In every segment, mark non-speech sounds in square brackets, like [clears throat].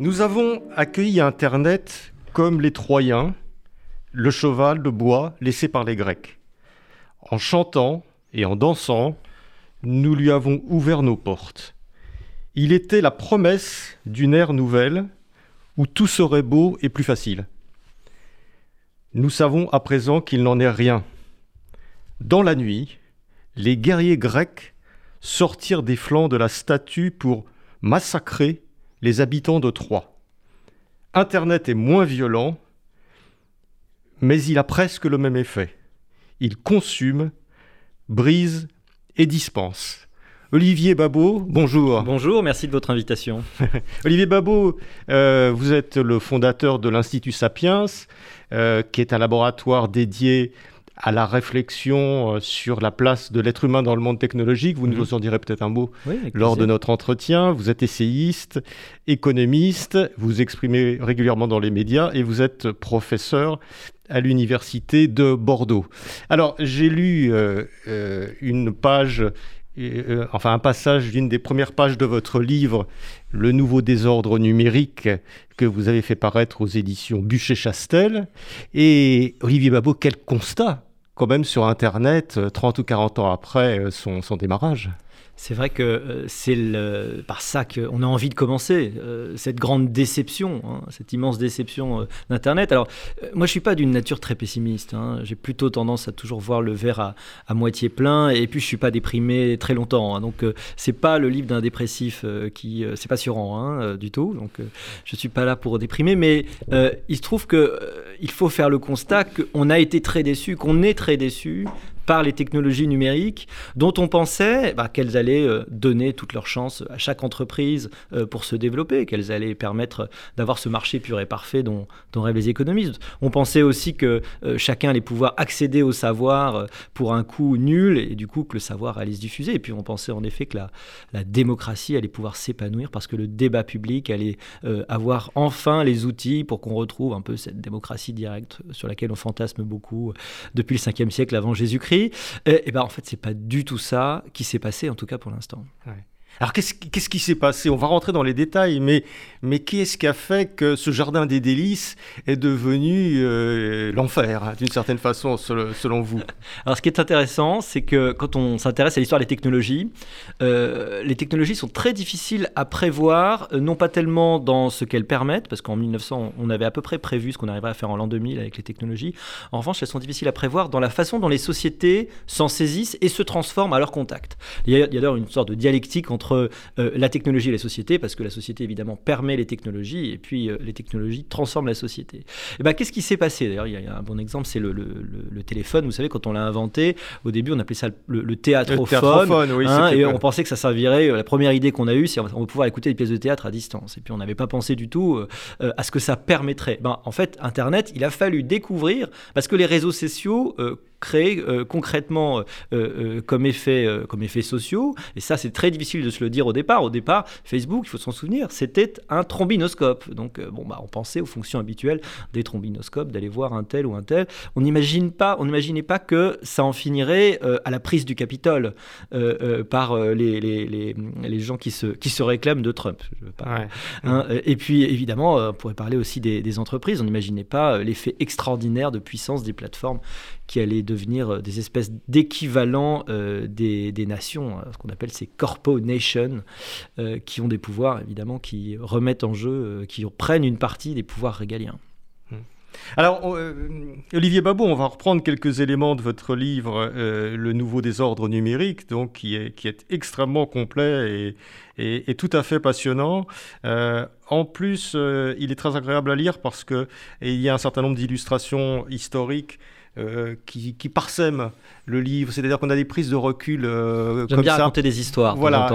Nous avons accueilli Internet comme les Troyens, le cheval de bois laissé par les Grecs. En chantant et en dansant, nous lui avons ouvert nos portes. Il était la promesse d'une ère nouvelle où tout serait beau et plus facile. Nous savons à présent qu'il n'en est rien. Dans la nuit, les guerriers grecs sortirent des flancs de la statue pour massacrer les habitants de Troie. Internet est moins violent, mais il a presque le même effet. Il consume, brise et dispense. Olivier Babot, bonjour. Bonjour, merci de votre invitation. [laughs] Olivier Babot, euh, vous êtes le fondateur de l'Institut Sapiens, euh, qui est un laboratoire dédié à la réflexion euh, sur la place de l'être humain dans le monde technologique. Vous nous mhm. en direz peut-être un mot lors de notre entretien. Vous êtes essayiste, économiste, vous exprimez régulièrement dans les médias et vous êtes professeur à l'université de Bordeaux. Alors, j'ai lu euh, euh, une page, enfin un passage d'une des premières pages de votre livre, Le nouveau désordre numérique, que vous avez fait paraître aux éditions Bûcher-Chastel. Et Olivier Babot, quel constat quand même sur Internet 30 euh, ou 40 ans après euh, son, son démarrage. C'est vrai que euh, c'est par ça qu'on a envie de commencer, cette grande déception, hein, cette immense déception d'Internet. Alors, moi, je suis pas d'une nature très pessimiste. Hein. J'ai plutôt tendance à toujours voir le verre à, moitié plein, et puis je suis pas déprimé très longtemps. Hein. donc, c'est pas le livre d'un dépressif qui, c'est pas surant du tout. Donc, je suis pas là pour déprimer, mais il se trouve que il faut faire le constat qu'on a été très déçu, qu'on est très déçu par les technologies numériques dont on pensait bah, qu'elles allaient euh, donner toutes leurs chances à chaque entreprise euh, pour se développer, qu'elles allaient permettre d'avoir ce marché pur et parfait dont, rêvent les économistes. On pensait aussi que euh, chacun allait pouvoir accéder au savoir pour un coût nul et du coup que le savoir allait se diffuser. Et puis on pensait en effet que la démocratie allait pouvoir s'épanouir parce que le débat public allait avoir enfin les outils pour qu'on retrouve un peu cette démocratie directe sur laquelle on fantasme beaucoup depuis le 5e siècle avant Jésus-Christ. Et, et ben en fait, c'est pas du tout ça qui s'est passé, en tout cas pour l'instant. Alors qu'est-ce, qui s'est passé? On va rentrer dans les détails, mais, mais qu'est-ce qui a fait que ce jardin des délices est devenu euh, l'enfer, hein, d'une certaine façon, selon vous? [laughs] Alors ce qui est intéressant, c'est que quand on s'intéresse à l'histoire des technologies, euh, les technologies sont très difficiles à prévoir, euh, non pas tellement dans ce qu'elles permettent, parce qu'en 1900, on avait à peu près prévu ce qu'on arriverait à faire en l'an 2000 avec les technologies. En revanche, elles sont difficiles à prévoir dans la façon dont les sociétés s'en saisissent et se transforment à leur contact. Il y a, d'ailleurs une sorte de dialectique entre euh, la technologie et la société, parce que la société évidemment permet les technologies, et puis euh, les technologies transforment la société. Et ben, qu'est-ce qui s'est passé? D'ailleurs, il y, a un bon exemple, c'est le, téléphone. Vous savez, quand on l'a inventé, au début, on appelait ça le, théâtrophone, oui, hein, et on pensait que ça servirait. Euh, la première idée qu'on a eue, c'est on va pouvoir écouter des pièces de théâtre à distance. Et puis, on n'avait pas pensé du tout à ce que ça permettrait. Ben, en fait, Internet, il a fallu découvrir, parce que les réseaux sociaux créés concrètement comme effet comme effets sociaux et ça c'est très difficile de se le dire au départ. Au départ, Facebook, il faut s'en souvenir, c'était un trombinoscope. Donc, euh, bon, bah, on pensait aux fonctions habituelles des trombinoscopes, d'aller voir un tel ou un tel. On n'imagine pas, on n'imaginait pas que ça en finirait euh, à la prise du Capitole euh, par les, les, les, les, gens qui se, qui se réclament de Trump. Hein, et puis, évidemment, on pourrait parler aussi des, des entreprises. On n'imaginait pas l'effet extraordinaire de puissance des plateformes qui allaient devenir des espèces d'équivalents des, des, nations, hein, ce qu'on appelle ces corpo nations, euh, qui ont des pouvoirs évidemment qui remettent en jeu, euh, qui prennent une partie des pouvoirs régaliens. Hmm. Alors, euh, Olivier Babot, on va reprendre quelques éléments de votre livre Le nouveau désordre numérique, donc, qui, est, extrêmement complet et, et, tout à fait passionnant. en plus, il est très agréable à lire parce qu'il y a un certain nombre d'illustrations historiques qui, qui parsèment le livre, c'est-à-dire qu'on a des prises de recul euh, comme bien raconter des histoires. Voilà,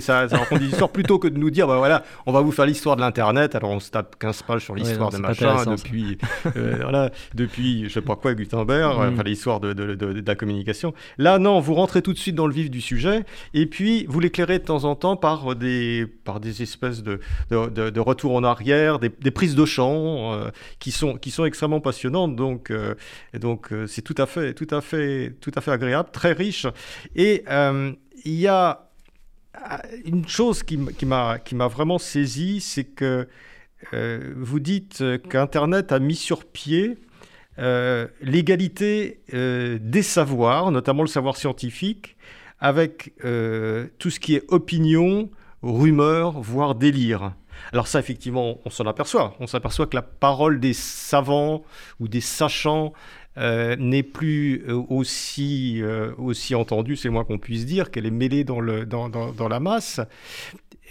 ça, ça raconte des [laughs] histoires plutôt que de nous dire, bah voilà, on va vous faire l'histoire de l'internet. Alors on se tape 15 pages sur l'histoire de machin depuis, euh, [laughs] voilà, depuis, je sais pas quoi, Gutenberg, mm. enfin l'histoire de, de, de, la communication. Là, non, vous rentrez tout de suite dans le vif du sujet, et puis vous l'éclairez de temps en temps par des, par des espèces de, de, retours en arrière, des, des prises de champ euh, qui sont, qui sont extrêmement passionnantes. Donc, donc c'est tout à fait, tout à fait, tout à fait agréable, très riche. Et euh, il y a euh, une chose qui, qui m'a vraiment saisi, c'est que euh, vous dites qu'Internet a mis sur pied l'égalité des savoirs, notamment le savoir scientifique, avec tout ce qui est opinion, rumeur, voire délire. Alors ça, effectivement, on s'en aperçoit. On s'aperçoit que la parole des savants ou des sachants euh, n'est plus euh, aussi, euh, aussi entendue, c'est moins qu'on puisse dire, qu'elle est mêlée dans, le, dans, dans, la masse.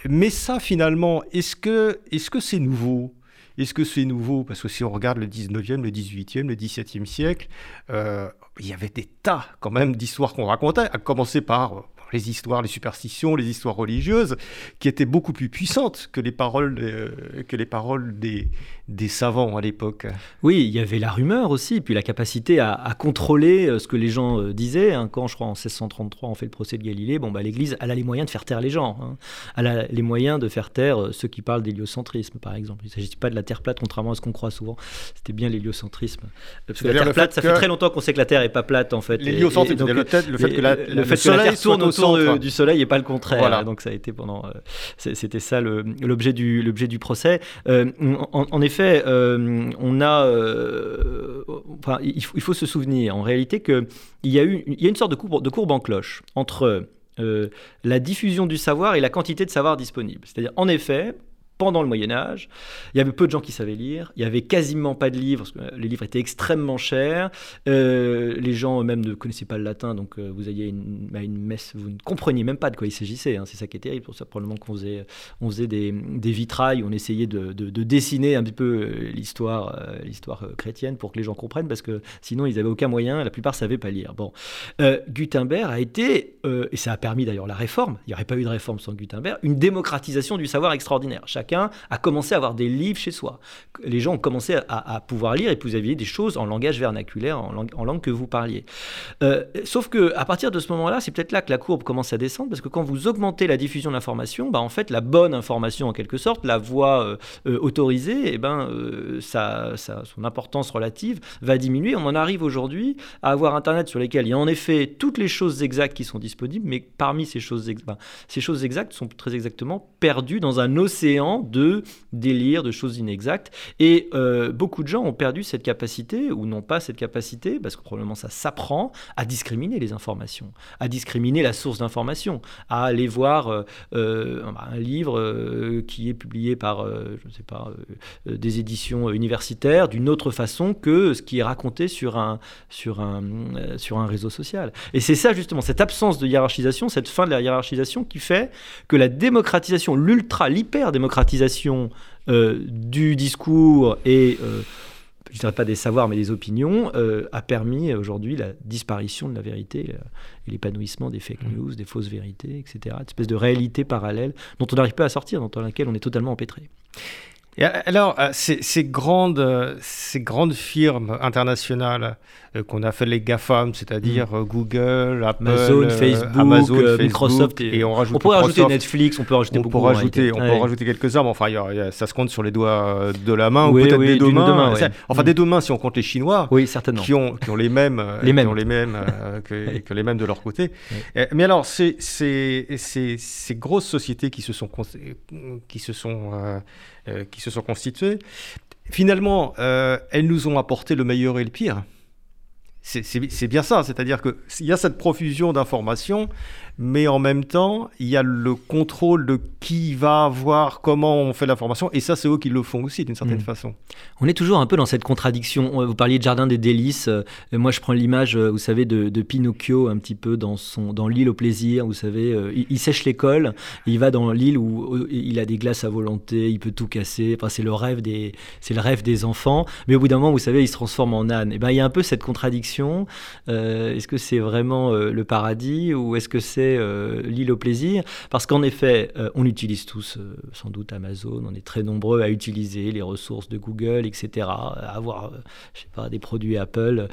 Mais ça, finalement, est-ce que c'est -ce nouveau? Est-ce que c'est nouveau? Parce que si on regarde le 19e, le 18e, le 17e siècle, il y avait des tas quand même d'histoires qu'on racontait, à commencer par les histoires, les superstitions, les histoires religieuses, qui étaient beaucoup plus puissantes que les paroles, que les paroles des, des savants à l'époque. Oui, il y avait la rumeur aussi, puis la capacité à, contrôler euh, ce que les gens euh, disaient. Hein. Quand, je crois, en 1633, on fait le procès de Galilée, bon, bah, l'Église, elle a les moyens de faire taire les gens. Hein. Elle a les moyens de faire taire euh, ceux qui parlent d'héliocentrisme, par exemple. Il ne s'agit pas de la Terre plate, contrairement à ce qu'on croit souvent. C'était bien l'héliocentrisme. Parce que la Terre plate, ça fait très longtemps qu'on sait que la Terre n'est pas plate, en fait. L'héliocentrisme, le, fait que la, le, fait que la Terre tourne autour du Soleil et pas le contraire. Donc ça a été pendant... C'était ça l'objet du, du procès. en, effet on a, euh, enfin, il faut, se souvenir en réalité qu'il y a eu, il y a une sorte de courbe, de courbe en cloche entre euh, la diffusion du savoir et la quantité de savoir disponible. C'est-à-dire, en effet, pendant le Moyen Âge. Il y avait peu de gens qui savaient lire. Il y avait quasiment pas de livres. Parce que les livres étaient extrêmement chers. Euh, les gens eux-mêmes ne connaissaient pas le latin, donc euh, vous alliez une, à une messe, vous ne compreniez même pas de quoi il s'agissait. Hein. C'est ça qui est terrible. Pour ça probablement qu'on faisait, des, des, vitrailles, on essayait de, de, dessiner un petit peu euh, l'histoire, chrétienne pour que les gens comprennent, parce que sinon ils n'avaient aucun moyen. La plupart savaient pas lire. Bon, Gutenberg a été, et ça a permis d'ailleurs la réforme. Il n'y aurait pas eu de réforme sans Gutenberg, une démocratisation du savoir extraordinaire. A commencé à avoir des livres chez soi. Les gens ont commencé à, pouvoir lire et vous aviez des choses en langage vernaculaire, en langue, que vous parliez. Euh, sauf que à partir de ce moment-là, c'est peut-être là que la courbe commence à descendre parce que quand vous augmentez la diffusion de bah, en fait, la bonne information en quelque sorte, la voix euh, euh, autorisée, eh ben, ça, son importance relative va diminuer. On en arrive aujourd'hui à avoir Internet sur lesquels il y a en effet toutes les choses exactes qui sont disponibles, mais parmi ces choses, ben, ces choses exactes sont très exactement perdues dans un océan de délire, de choses inexactes. Et euh, beaucoup de gens ont perdu cette capacité, ou n'ont pas cette capacité, parce que probablement ça s'apprend, à discriminer les informations, à discriminer la source d'information, à aller voir euh, euh, un livre qui est publié par, je ne sais pas, des éditions universitaires d'une autre façon que ce qui est raconté sur un, sur un, sur un réseau social. Et c'est ça justement, cette absence de hiérarchisation, cette fin de la hiérarchisation qui fait que la démocratisation, l'ultra, l'hyper-démocratisation, euh, du discours et, euh, je ne dirais pas des savoirs, mais des opinions, euh, a permis aujourd'hui la disparition de la vérité et l'épanouissement des fake mmh. news, des fausses vérités, etc. Une espèce de réalité parallèle dont on n'arrive pas à sortir, dans laquelle on est totalement empêtré alors, euh, ces, grandes, ces grandes firmes internationales euh, qu'on a fait les GAFAM, c'est-à-dire mm. euh, Google, Apple, Amazon, Facebook, Microsoft, et, on, rajoute on pourrait rajouter Netflix, on peut rajouter beaucoup. rajouter, on peut rajouter quelques-uns, mais enfin, ça se compte sur les doigts de la main ou peut-être des deux mains. Enfin, des mm. deux mains si on compte les Chinois, oui, certainement. qui ont, qui ont les mêmes, les mêmes. Qui ont les mêmes [laughs] que, que, les mêmes de leur côté. Mais alors, ces, ces, ces, grosses sociétés qui se sont, qui se sont euh, qui se sont constituées, finalement, euh, elles nous ont apporté le meilleur et le pire. c'est bien ça, c'est-à-dire qu'il y a cette profusion d'informations, mais en même temps, il y a le contrôle de qui va voir comment on fait l'information, et ça, c'est eux qui le font aussi, d'une certaine mm. façon. On est toujours un peu dans cette contradiction. Vous parliez de Jardin des délices. Euh, moi, je prends l'image, euh, vous savez, de, Pinocchio, un petit peu dans, son, dans l'île au plaisir. Vous savez, euh, il, sèche l'école, il va dans l'île où, il a des glaces à volonté, il peut tout casser. Enfin, c'est le rêve des, c'est le rêve des enfants. Mais au bout d'un moment, vous savez, il se transforme en âne. Et ben, il y a un peu cette contradiction. est-ce que c'est vraiment le paradis ou est-ce que c'est euh, l'île au plaisir, parce qu'en effet, euh, on utilise tous euh, sans doute Amazon, on est très nombreux à utiliser les ressources de Google, etc., à avoir, je sais pas, des produits Apple,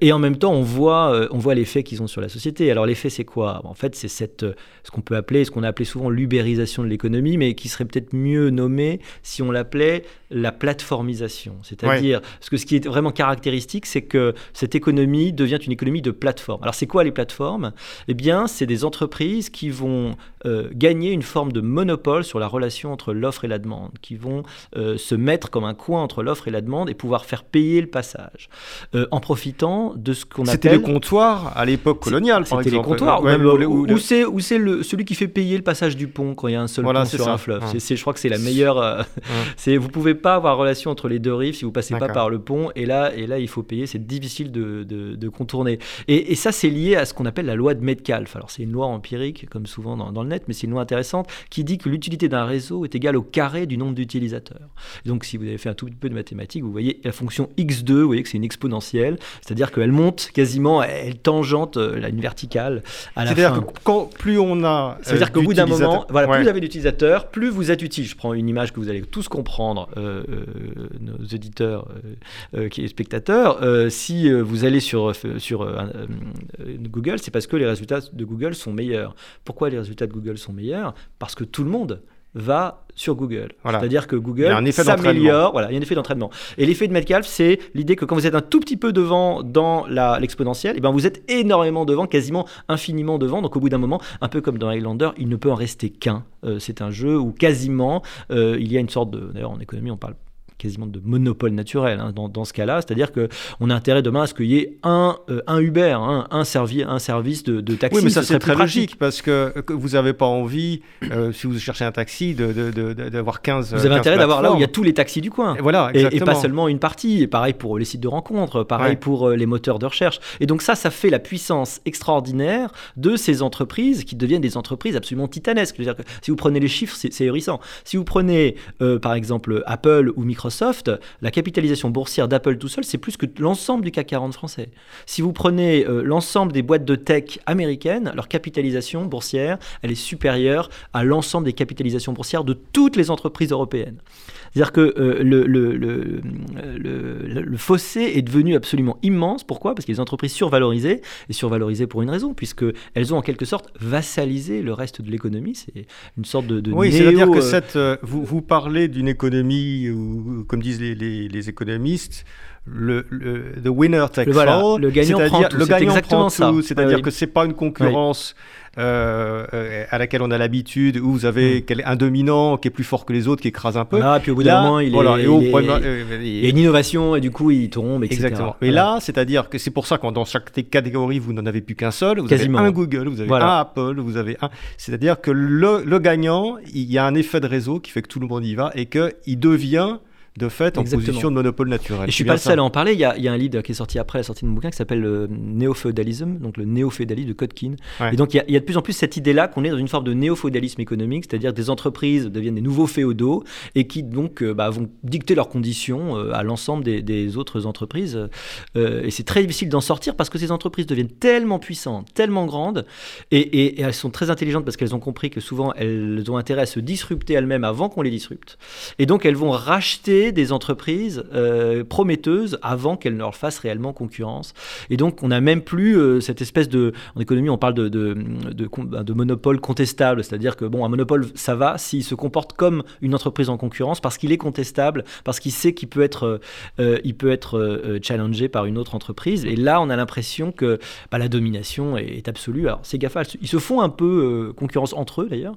et en même temps, on voit, on voit l'effet qu'ils ont sur la société. Alors l'effet, c'est quoi? En fait, c'est cette, ce qu'on peut appeler, ce qu'on a appelé souvent l'ubérisation de l'économie, mais qui serait peut-être mieux nommé si on l'appelait la plateformisation. C'est-à-dire, ce, que, ce qui est vraiment caractéristique, c'est que cette économie devient une économie de plateforme. Alors, c'est quoi les plateformes? Eh bien, c'est des entreprises qui vont euh, gagner une forme de monopole sur la relation entre l'offre et la demande, qui vont euh, se mettre comme un coin entre l'offre et la demande et pouvoir faire payer le passage, euh, en profitant de ce qu'on appelle... C'était le comptoir à l'époque coloniale, par exemple. C'était les comptoirs, ou, c'est celui qui fait payer le passage du pont quand il y a un seul pont sur un fleuve. je crois que c'est la meilleure... [laughs] c'est Vous pouvez pas avoir relation entre les deux rives si vous passez pas par le pont. Et là, et là il faut payer. C'est difficile de, de, contourner. Et, ça, c'est lié à ce qu'on appelle la loi de Metcalfe. Alors, c'est une loi empirique, comme souvent dans, le net, mais c'est une loi intéressante qui dit que l'utilité d'un réseau est égale au carré du nombre d'utilisateurs. Donc, si vous avez fait un tout petit peu de mathématiques, vous voyez la fonction x2, vous voyez que c'est une exponentielle, c'est-à-dire qu'elle monte quasiment, elle tangente euh, une verticale à la fin. C'est-à-dire que quand, plus on a. C'est-à-dire qu'au bout d'un moment, voilà, plus vous avez d'utilisateurs, plus vous êtes utile. Je prends une image que vous allez tous comprendre. Euh, euh, nos éditeurs euh, euh, qui est spectateurs, si vous allez sur, sur Google, c'est parce que les résultats de Google sont meilleurs. Pourquoi les résultats de Google sont meilleurs? Parce que tout le monde va sur Google. C'est-à-dire que Google s'améliore. Voilà, il y a un effet d'entraînement. Et l'effet de Metcalfe, c'est l'idée que quand vous êtes un tout petit peu devant dans l'exponentielle, eh ben vous êtes énormément devant, quasiment infiniment devant. Donc au bout d'un moment, un peu comme dans Highlander, il ne peut en rester qu'un. c'est un jeu où quasiment il y a une sorte de. D'ailleurs, en économie, on parle quasiment de monopole naturel hein, dans, dans, ce cas-là. C'est-à-dire qu'on a intérêt demain à ce qu'il y ait un, euh, un Uber, hein, un, servi, un service de, de, taxi. Oui, mais ça c'est très logique parce que, vous n'avez pas envie, euh, si vous cherchez un taxi, d'avoir 15. Vous avez intérêt d'avoir là où il y a tous les taxis du coin. Et voilà, et, pas seulement une partie. Et pareil pour les sites de rencontres, pareil pour euh, les moteurs de recherche. Et donc ça, ça fait la puissance extraordinaire de ces entreprises qui deviennent des entreprises absolument titanesques. -dire que si vous prenez les chiffres, c'est hérissant. Si vous prenez par exemple Apple ou Microsoft, Microsoft, la capitalisation boursière d'Apple tout seul, c'est plus que l'ensemble du CAC 40 français. Si vous prenez euh, l'ensemble des boîtes de tech américaines, leur capitalisation boursière, elle est supérieure à l'ensemble des capitalisations boursières de toutes les entreprises européennes. C'est-à-dire que euh, le, le, le, le, fossé est devenu absolument immense. Pourquoi? Parce a des entreprises survalorisées, et survalorisées pour une raison, puisqu'elles ont en quelque sorte vassalisé le reste de l'économie. C'est une sorte de... de oui, c'est-à-dire que euh, vous, vous parlez d'une économie où, comme disent les, les, les économistes, le, le the winner takes all. Le gagnant prend tout. Le gagnant prend tout. C'est-à-dire que c'est pas une concurrence euh, euh, à laquelle on a l'habitude, où vous avez hmm. un dominant qui est plus fort que les autres, qui écrase un peu. Ah, puis au bout d'un moment, il, voilà, est, il, euh, il, y a une innovation et du coup, il tombe, etc. Exactement. Mais là, c'est-à-dire que c'est pour ça que dans chaque catégorie, vous n'en avez plus qu'un seul. Vous avez un Google, vous avez un Apple, vous avez un. C'est-à-dire que le, le gagnant, il y a un effet de réseau qui fait que tout le monde y va et qu'il devient de fait en position de monopole naturel. Et je suis pas le seul à en parler. Il y, a, il y, a, un livre qui est sorti après la sortie de mon bouquin qui s'appelle le Néo-féodalisme, donc le néo-féodalisme de Kotkin. Et donc il y, a, il y, a, de plus en plus cette idée-là qu'on est dans une forme de néo-féodalisme économique, c'est-à-dire des entreprises deviennent des nouveaux féodaux et qui donc euh, bah, vont dicter leurs conditions euh, à l'ensemble des, des, autres entreprises. Euh, et c'est très difficile d'en sortir parce que ces entreprises deviennent tellement puissantes, tellement grandes, et, et, et elles sont très intelligentes parce qu'elles ont compris que souvent elles ont intérêt à se disrupter elles-mêmes avant qu'on les disrupte. Et donc elles vont racheter des entreprises euh, prometteuses avant qu'elles ne leur fassent réellement concurrence. Et donc, on n'a même plus euh, cette espèce de. En économie, on parle de, de, de, monopole contestable, c'est-à-dire que, bon, un monopole, ça va s'il se comporte comme une entreprise en concurrence parce qu'il est contestable, parce qu'il sait qu'il peut être, euh, il peut être challengé par une autre entreprise. Et là, on a l'impression que bah, la domination est, absolue. Alors, ces GAFA, ils se font un peu concurrence entre eux, d'ailleurs.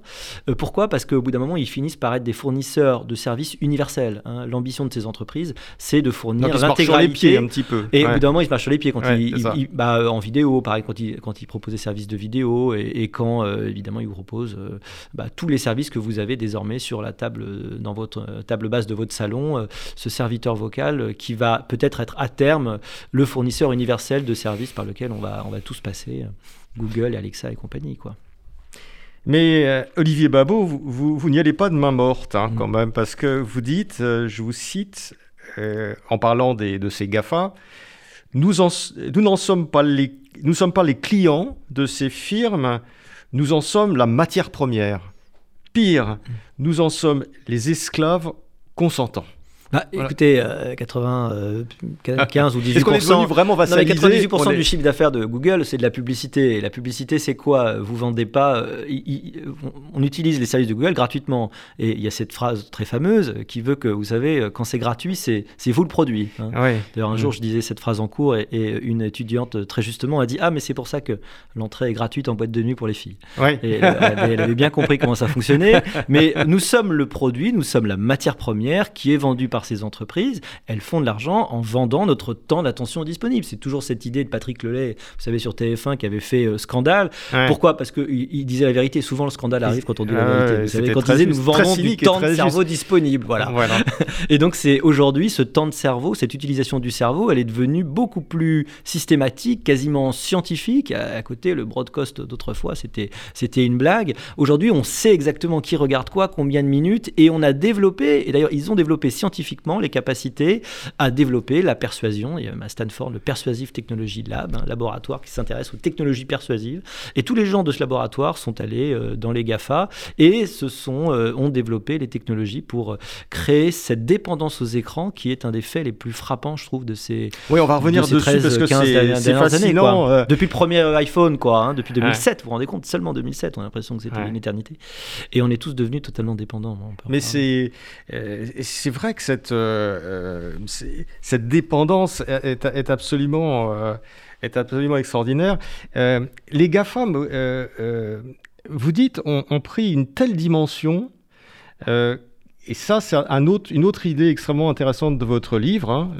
pourquoi? Parce qu'au bout d'un moment, ils finissent par être des fournisseurs de services universels. Hein l'ambition de ces entreprises, c'est de fournir l'intégralité un petit peu. Et au bout d'un moment, ils se marchent sur les pieds quand ils, bah, en vidéo, pareil, quand ils, quand ils proposent des services de vidéo et, quand évidemment ils vous proposent bah, tous les services que vous avez désormais sur la table dans votre table basse de votre salon, ce serviteur vocal qui va peut-être être à terme le fournisseur universel de services par lequel on va, on va tous passer, Google et Alexa et compagnie. Quoi. Mais euh, Olivier Babot, vous, vous, n'y allez pas de main morte hein, quand même, parce que vous dites, euh, je vous cite, euh, en parlant des, de ces GAFA, nous, nous n'en sommes pas les, nous sommes pas les clients de ces firmes, nous en sommes la matière première. Pire, nous en sommes les esclaves consentants. Bah, Écoutez, 95 euh, [laughs] ou 18 Est-ce qu'on est devenu vraiment vassalisé 98% du chiffre d'affaires de Google, c'est de la publicité. Et la publicité, c'est quoi? Vous vendez pas. Euh, on utilise les services de Google gratuitement. Et il y a cette phrase très fameuse qui veut que, vous savez, quand c'est gratuit, c'est vous le produit. Hein. D'ailleurs, un jour, mm. je disais cette phrase en cours et, une étudiante, très justement, a dit Ah, mais c'est pour ça que l'entrée est gratuite en boîte de nuit pour les filles. Et elle avait bien compris comment ça fonctionnait. Mais nous sommes le produit, nous sommes la matière première qui est vendue par ces entreprises, elles font de l'argent en vendant notre temps d'attention disponible. C'est toujours cette idée de Patrick Lelay, vous savez, sur TF1 qui avait fait euh, scandale. Pourquoi? Parce qu'il il disait la vérité. Souvent, le scandale arrive quand on dit la vérité. vous savez, quand il disait nous vendons du temps de cerveau disponible. Voilà. voilà. [laughs] et donc, c'est aujourd'hui ce temps de cerveau, cette utilisation du cerveau, elle est devenue beaucoup plus systématique, quasiment scientifique. À, côté, le broadcast d'autrefois, c'était c'était une blague. Aujourd'hui, on sait exactement qui regarde quoi, combien de minutes, et on a développé, et d'ailleurs, ils ont développé scientifiquement les capacités à développer la persuasion. Il y a à Stanford le Persuasive Technology Lab, un laboratoire qui s'intéresse aux technologies persuasives. Et tous les gens de ce laboratoire sont allés euh, dans les GAFA et se sont, euh, ont développé les technologies pour euh, créer cette dépendance aux écrans qui est un des faits les plus frappants, je trouve, de ces. Oui, on va revenir dessus parce que c'est fascinant. Années, Depuis le premier iPhone, quoi, hein, depuis 2007, vous vous rendez compte, seulement 2007, on a l'impression que c'était une éternité. Et on est tous devenus totalement dépendants. Mais c'est c'est vrai que cette, euh, euh, cette dépendance est, absolument, euh, absolument extraordinaire. les GAFAM, vous dites, ont, pris une telle dimension. et ça, c'est une autre idée extrêmement intéressante de votre livre, hein,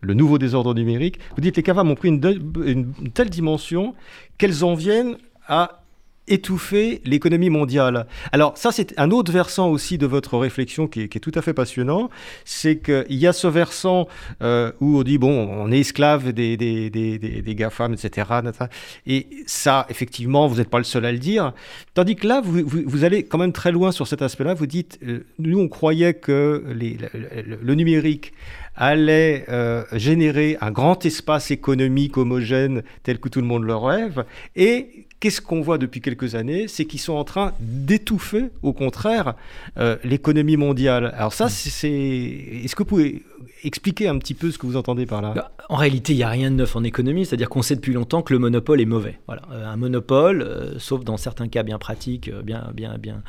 Le nouveau désordre numérique. Vous dites les GAFAM ont pris une telle dimension qu'elles en viennent à étouffer l'économie mondiale. Alors ça, c'est un autre versant aussi de votre réflexion qui est, tout à fait passionnant. C'est qu'il y a ce versant euh, où on dit, bon, on est esclave des, des, des, des, GAFAM, etc. Et ça, effectivement, vous n'êtes pas le seul à le dire. Tandis que là, vous, vous, allez quand même très loin sur cet aspect-là. Vous dites, euh, nous, on croyait que le, numérique allait euh, générer un grand espace économique homogène tel que tout le monde le rêve. Et qu'est-ce qu'on voit depuis quelques années? C'est qu'ils sont en train d'étouffer, au contraire, euh, l'économie mondiale. Alors ça, c'est... Est-ce que vous pouvez expliquer un petit peu ce que vous entendez par là bah, En réalité, il n'y a rien de neuf en économie, c'est-à-dire qu'on sait depuis longtemps que le monopole est mauvais. Voilà. Euh, un monopole, euh, sauf dans certains cas bien pratiques, bien, bien, bien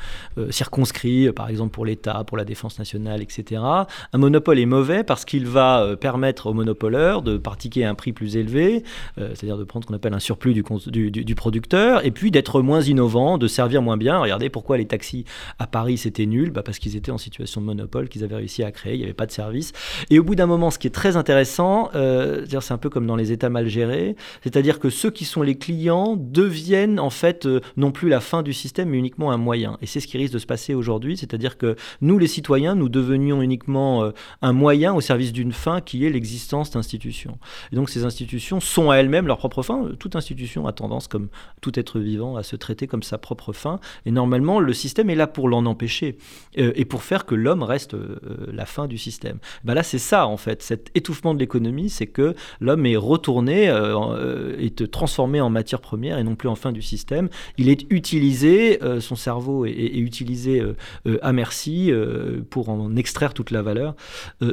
circonscrits, par exemple pour l'État, pour la défense nationale, etc. Un monopole est mauvais parce qu'il va permettre au monopoleur de pratiquer un prix plus élevé, c'est-à-dire de prendre ce qu'on appelle un surplus du producteur et puis d'être moins innovant, de servir moins bien. Regardez pourquoi les taxis à Paris c'était nul, bah parce qu'ils étaient en situation de monopole qu'ils avaient réussi à créer, il n'y avait pas de service. Et au bout d'un moment, ce qui est très intéressant, euh, c'est un peu comme dans les États mal gérés, c'est-à-dire que ceux qui sont les clients deviennent en fait euh, non plus la fin du système, mais uniquement un moyen. Et c'est ce qui risque de se passer aujourd'hui, c'est-à-dire que nous les citoyens, nous devenions uniquement euh, un moyen au service d'une fin qui est l'existence d'institutions. Et donc ces institutions sont à elles-mêmes leur propre fin. Toute institution a tendance, comme tout être vivant à se traiter comme sa propre fin. Et normalement, le système est là pour l'en empêcher et pour faire que l'homme reste la fin du système. Ben là, c'est ça, en fait. Cet étouffement de l'économie, c'est que l'homme est retourné, euh, est transformé en matière première et non plus en fin du système. Il est utilisé, son cerveau est, utilisé à merci pour en extraire toute la valeur,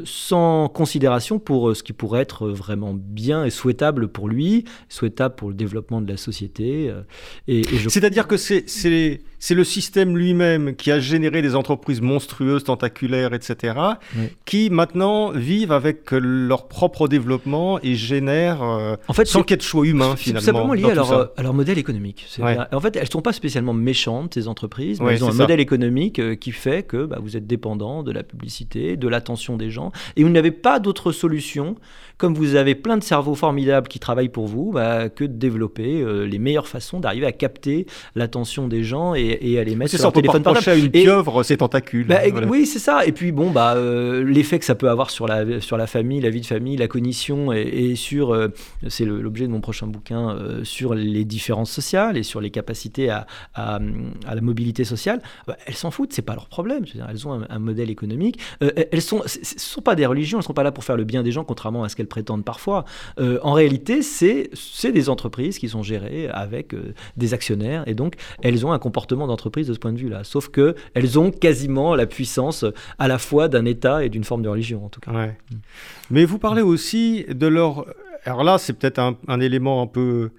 sans considération pour ce qui pourrait être vraiment bien et souhaitable pour lui, souhaitable pour le développement de la société. C'est-à-dire que c'est c'est le système lui-même qui a généré des entreprises monstrueuses, tentaculaires, etc., Oui. qui maintenant vivent avec leur propre développement et génèrent euh, En fait, sans c'est- qu'il y ait de choix humain C'est finalement. tout simplement lié à leur, euh, à leur modèle économique. C'est Ouais. En fait, elles ne sont pas spécialement méchantes, ces entreprises, mais Ouais, elles ont un c'est ça. modèle économique euh, qui fait que bah, vous êtes dépendant de la publicité, de l'attention des gens, et vous n'avez pas d'autre solution, comme vous avez plein de cerveaux formidables qui travaillent pour vous, bah, que de développer euh, les meilleures façons d'arriver à capter l'attention des gens et, et à les mettre sur ça, pas téléphone portable. à une Et- pieuvre ses tentacules. Bah, Voilà. Oui, c'est ça. Et puis, bon, bah, euh, l'effet que ça peut avoir sur la, sur la famille, la vie de famille, la cognition et, et sur, euh, c'est l'objet de mon prochain bouquin, euh, sur les différences sociales et sur les capacités à, à, à la mobilité sociale, bah, elles s'en foutent, c'est pas leur problème. Dire, elles ont un, un modèle économique. Euh, elles sont, ce sont pas des religions, elles ne sont pas là pour faire le bien des gens, contrairement à ce qu'elles prétendent parfois. Euh, en réalité, c'est c'est des entreprises qui sont gérées avec euh, des actionnaires et donc elles ont un comportement d'entreprise de ce point de vue-là. Sauf que elles ont quasiment la puissance à la fois d'un État et d'une forme de religion, en tout cas. Ouais. Mais vous parlez aussi de leur. Alors là, c'est peut-être un, un élément un peu.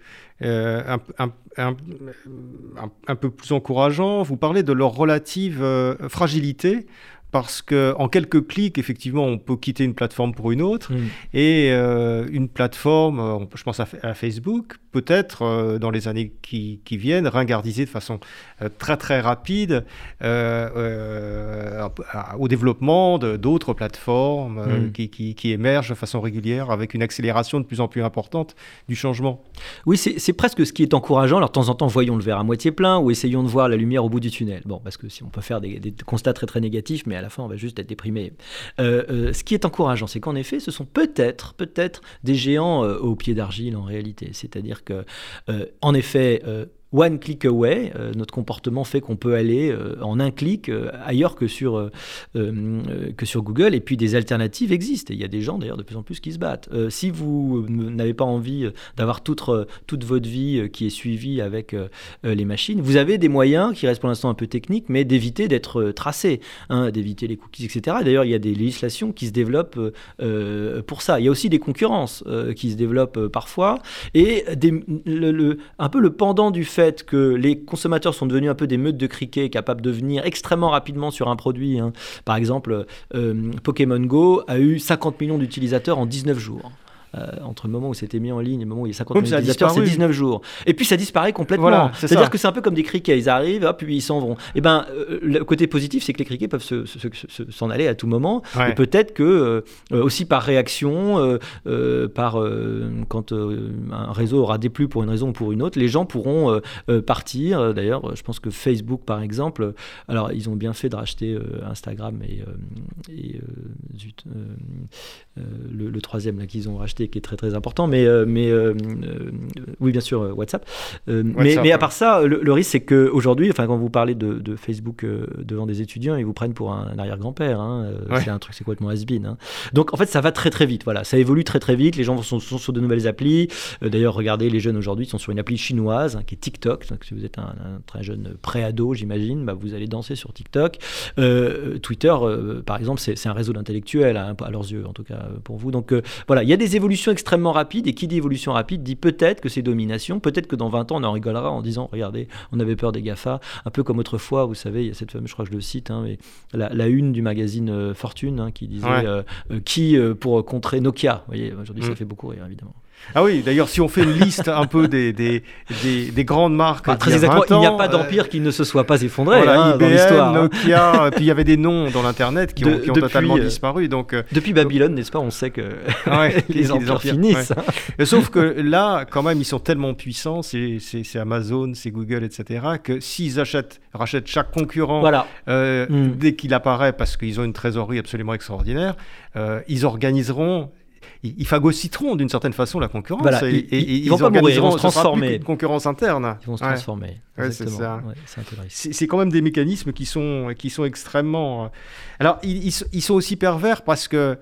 euh, un, un- un- un- un peu plus encourageant. Vous parlez de leur relative euh, fragilité. Parce que en quelques clics, effectivement, on peut quitter une plateforme pour une autre. Mm. Et euh, une plateforme, euh, je pense à, à Facebook, peut-être euh, dans les années qui, qui viennent, ringardiser de façon euh, très très rapide au développement d'autres plateformes Mm. qui, qui- qui émergent de façon régulière avec une accélération de plus en plus importante du changement. Oui, c'est c'est presque ce qui est encourageant. Alors, de temps en temps, voyons le verre à moitié plein ou essayons de voir la lumière au bout du tunnel. Bon, parce que si on peut faire des, des constats très très négatifs, mais à la fin, on va juste être déprimé. Euh, euh, ce qui est encourageant, c'est qu'en effet, ce sont peut-être, peut-être des géants euh, au pied d'argile en réalité. C'est-à-dire que, en effet, One click away, euh, notre comportement fait qu'on peut aller euh, en un clic euh, ailleurs que sur, que sur Google. Et puis des alternatives existent. Et il y a des gens d'ailleurs de plus en plus qui se battent. Si vous n'avez pas envie d'avoir toute, toute votre vie qui est suivie avec les machines, vous avez des moyens qui restent pour l'instant un peu techniques, mais d'éviter d'être tracé, hein, d'éviter les cookies, etc. Et D'ailleurs, il y a des législations qui se développent pour ça. Il y a aussi des concurrences qui se développent parfois. Et un peu le pendant du fait que les consommateurs sont devenus un peu des meutes de criquets capables de venir extrêmement rapidement sur un produit. hein. Par exemple, euh, Pokémon Go a eu 50 millions d'utilisateurs en 19 jours. Euh, entre le moment où c'était mis en ligne et le moment où il y a 50 Oui, millions d'utilisateurs, c'est disparu. 19 jours. Et puis ça disparaît complètement. Voilà, C'est-à-dire que c'est un peu comme des criquets. Ils arrivent, hop, puis ils s'en vont. Et ben, euh, le côté positif, c'est que les criquets peuvent se- se- se- se- s'en aller à tout moment. Ouais. Et peut-être que euh, aussi par réaction, par quand un réseau aura déplu pour une raison ou pour une autre, les gens pourront partir. D'ailleurs, je pense que Facebook, par exemple, alors ils ont bien fait de racheter Instagram et, et, zut, le, le troisième là qu'ils ont racheté, qui est très très important. Mais, euh, mais euh, euh, oui, bien sûr, WhatsApp. Mais, à part ça, le, le risque, c'est qu'aujourd'hui, enfin, quand vous parlez de, de Facebook devant des étudiants, ils vous prennent pour un, un arrière-grand-père. hein. Ouais. C'est un truc, c'est complètement has-been. hein. Donc, en fait, ça va très très vite. Voilà, ça évolue très très vite. Les gens sont, sont sur de nouvelles applis. D'ailleurs, regardez, les jeunes aujourd'hui sont sur une appli chinoise hein, qui est TikTok. Donc, si vous êtes un, un très jeune pré-ado, j'imagine, bah, vous allez danser sur TikTok. Euh, Twitter, euh, par exemple, c'est un réseau d'intellectuels, hein, à leurs yeux, en tout cas pour vous. Donc, euh, voilà, il y a des évolutions extrêmement rapides. Et qui dit évolution rapide dit peut-être que c'est domination. Peut-être que dans 20 ans, on en rigolera en disant regardez, on avait peur des GAFA. Un peu comme autrefois, vous savez, il y a cette fameuse, je crois que je le cite, hein, mais la, la une du magazine euh, Fortune hein, qui disait Ouais. euh, euh, qui pour contrer Nokia. Vous voyez, aujourd'hui, ça Mm. fait beaucoup rire, évidemment. Ah oui, d'ailleurs, si on fait une liste un peu des, des, des, des grandes marques. Enfin, très exactement, 20 il n'y a pas euh, d'empire qui ne se soit pas effondré voilà, hein, dans IBM, l'histoire. hein. Nokia, puis il y avait des noms dans l'internet qui, ont, totalement euh, disparu. Donc, euh, Depuis Babylone, n'est-ce pas, on sait que ouais, [laughs] les empires finissent. hein. Sauf que là, quand même, ils sont tellement puissants, c'est c'est- c'est Amazon, c'est Google, etc., que s'ils achètent, rachètent chaque concurrent Voilà. euh, Mm. dès qu'il apparaît, parce qu'ils ont une trésorerie absolument extraordinaire, euh, ils organiseront. Ils, phagocyteront d'une certaine façon la concurrence. Voilà, et, ils- et- et ils vont pas mourir, ils vont se transformer. concurrence interne. Ils vont se transformer. Ouais, c'est. Ouais, quand même des mécanismes qui sont, qui sont extrêmement. euh, Alors, ils, ils sont aussi pervers parce que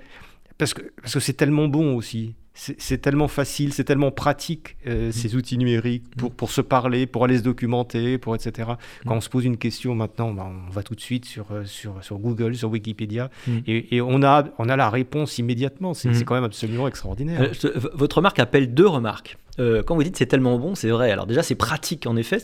parce que parce que c'est tellement bon aussi. C'est tellement facile, c'est tellement pratique euh, ces outils numériques pour, pour se parler, pour aller se documenter, pour etc. Quand on se pose une question maintenant, ben, on va tout de suite sur, euh, sur, sur Google, sur Wikipédia, Mm. et, et on, a, on a la réponse immédiatement. C'est Mm. quand même absolument extraordinaire. Euh, je votre remarque appelle deux remarques. Euh, quand vous dites c'est tellement bon, c'est vrai. Alors déjà c'est pratique en effet.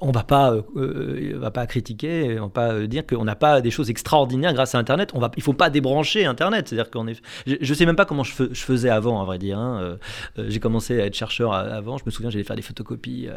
On va pas, euh, va pas critiquer, on va pas dire qu'on n'a pas des choses extraordinaires grâce à Internet. On va, il faut pas débrancher Internet. C'est-à-dire qu'en effet, je, ne sais même pas comment je, faisais avant, à vrai dire. Hein. J'ai commencé à être chercheur avant. Je me souviens, j'allais faire des photocopies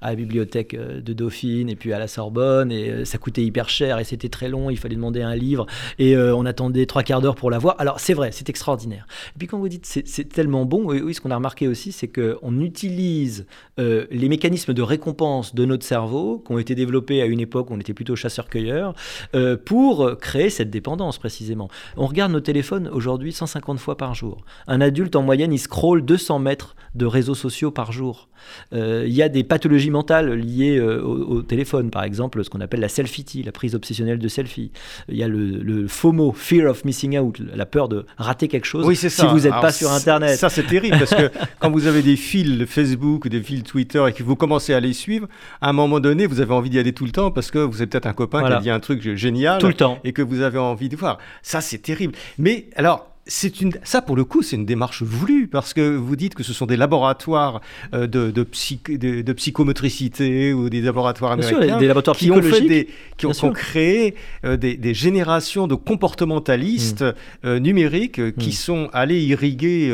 à la bibliothèque de Dauphine et puis à la Sorbonne et ça coûtait hyper cher et c'était très long. Il fallait demander un livre et on attendait trois quarts d'heure pour l'avoir. Alors c'est vrai, c'est extraordinaire. Et puis quand vous dites c'est tellement bon, oui, ce qu'on a remarqué aussi, c'est qu'on utilise euh, les mécanismes de récompense de notre cerveau, qui ont été développés à une époque où on était plutôt chasseur-cueilleur, euh, pour créer cette dépendance précisément. On regarde nos téléphones aujourd'hui 150 fois par jour. Un adulte en moyenne, il scrolle 200 mètres de réseaux sociaux par jour. Euh, il y a des pathologies mentales liées au, téléphone, par exemple ce qu'on appelle la selfie, la prise obsessionnelle de selfie. Il y a le, FOMO, Fear of Missing Out, la peur de rater quelque chose si vous n'êtes pas sur Internet. Ça, c'est terrible parce que [laughs] quand vous avez des fils Facebook, des fils Twitter et que vous commencez à les suivre, à un moment donné, vous avez envie d'y aller tout le temps parce que vous avez peut-être un copain qui a dit un truc génial. Tout le temps. Et que vous avez envie de voir. Ça, c'est terrible. Mais alors, c'est une, ça pour le coup, c'est une démarche voulue parce que vous dites que ce sont des laboratoires euh, de, de, de, psychomotricité ou des laboratoires américains des laboratoires qui ont, fait des, qui ont, créé euh, des, des, générations de comportementalistes mm. euh, numériques qui mm. sont allés irriguer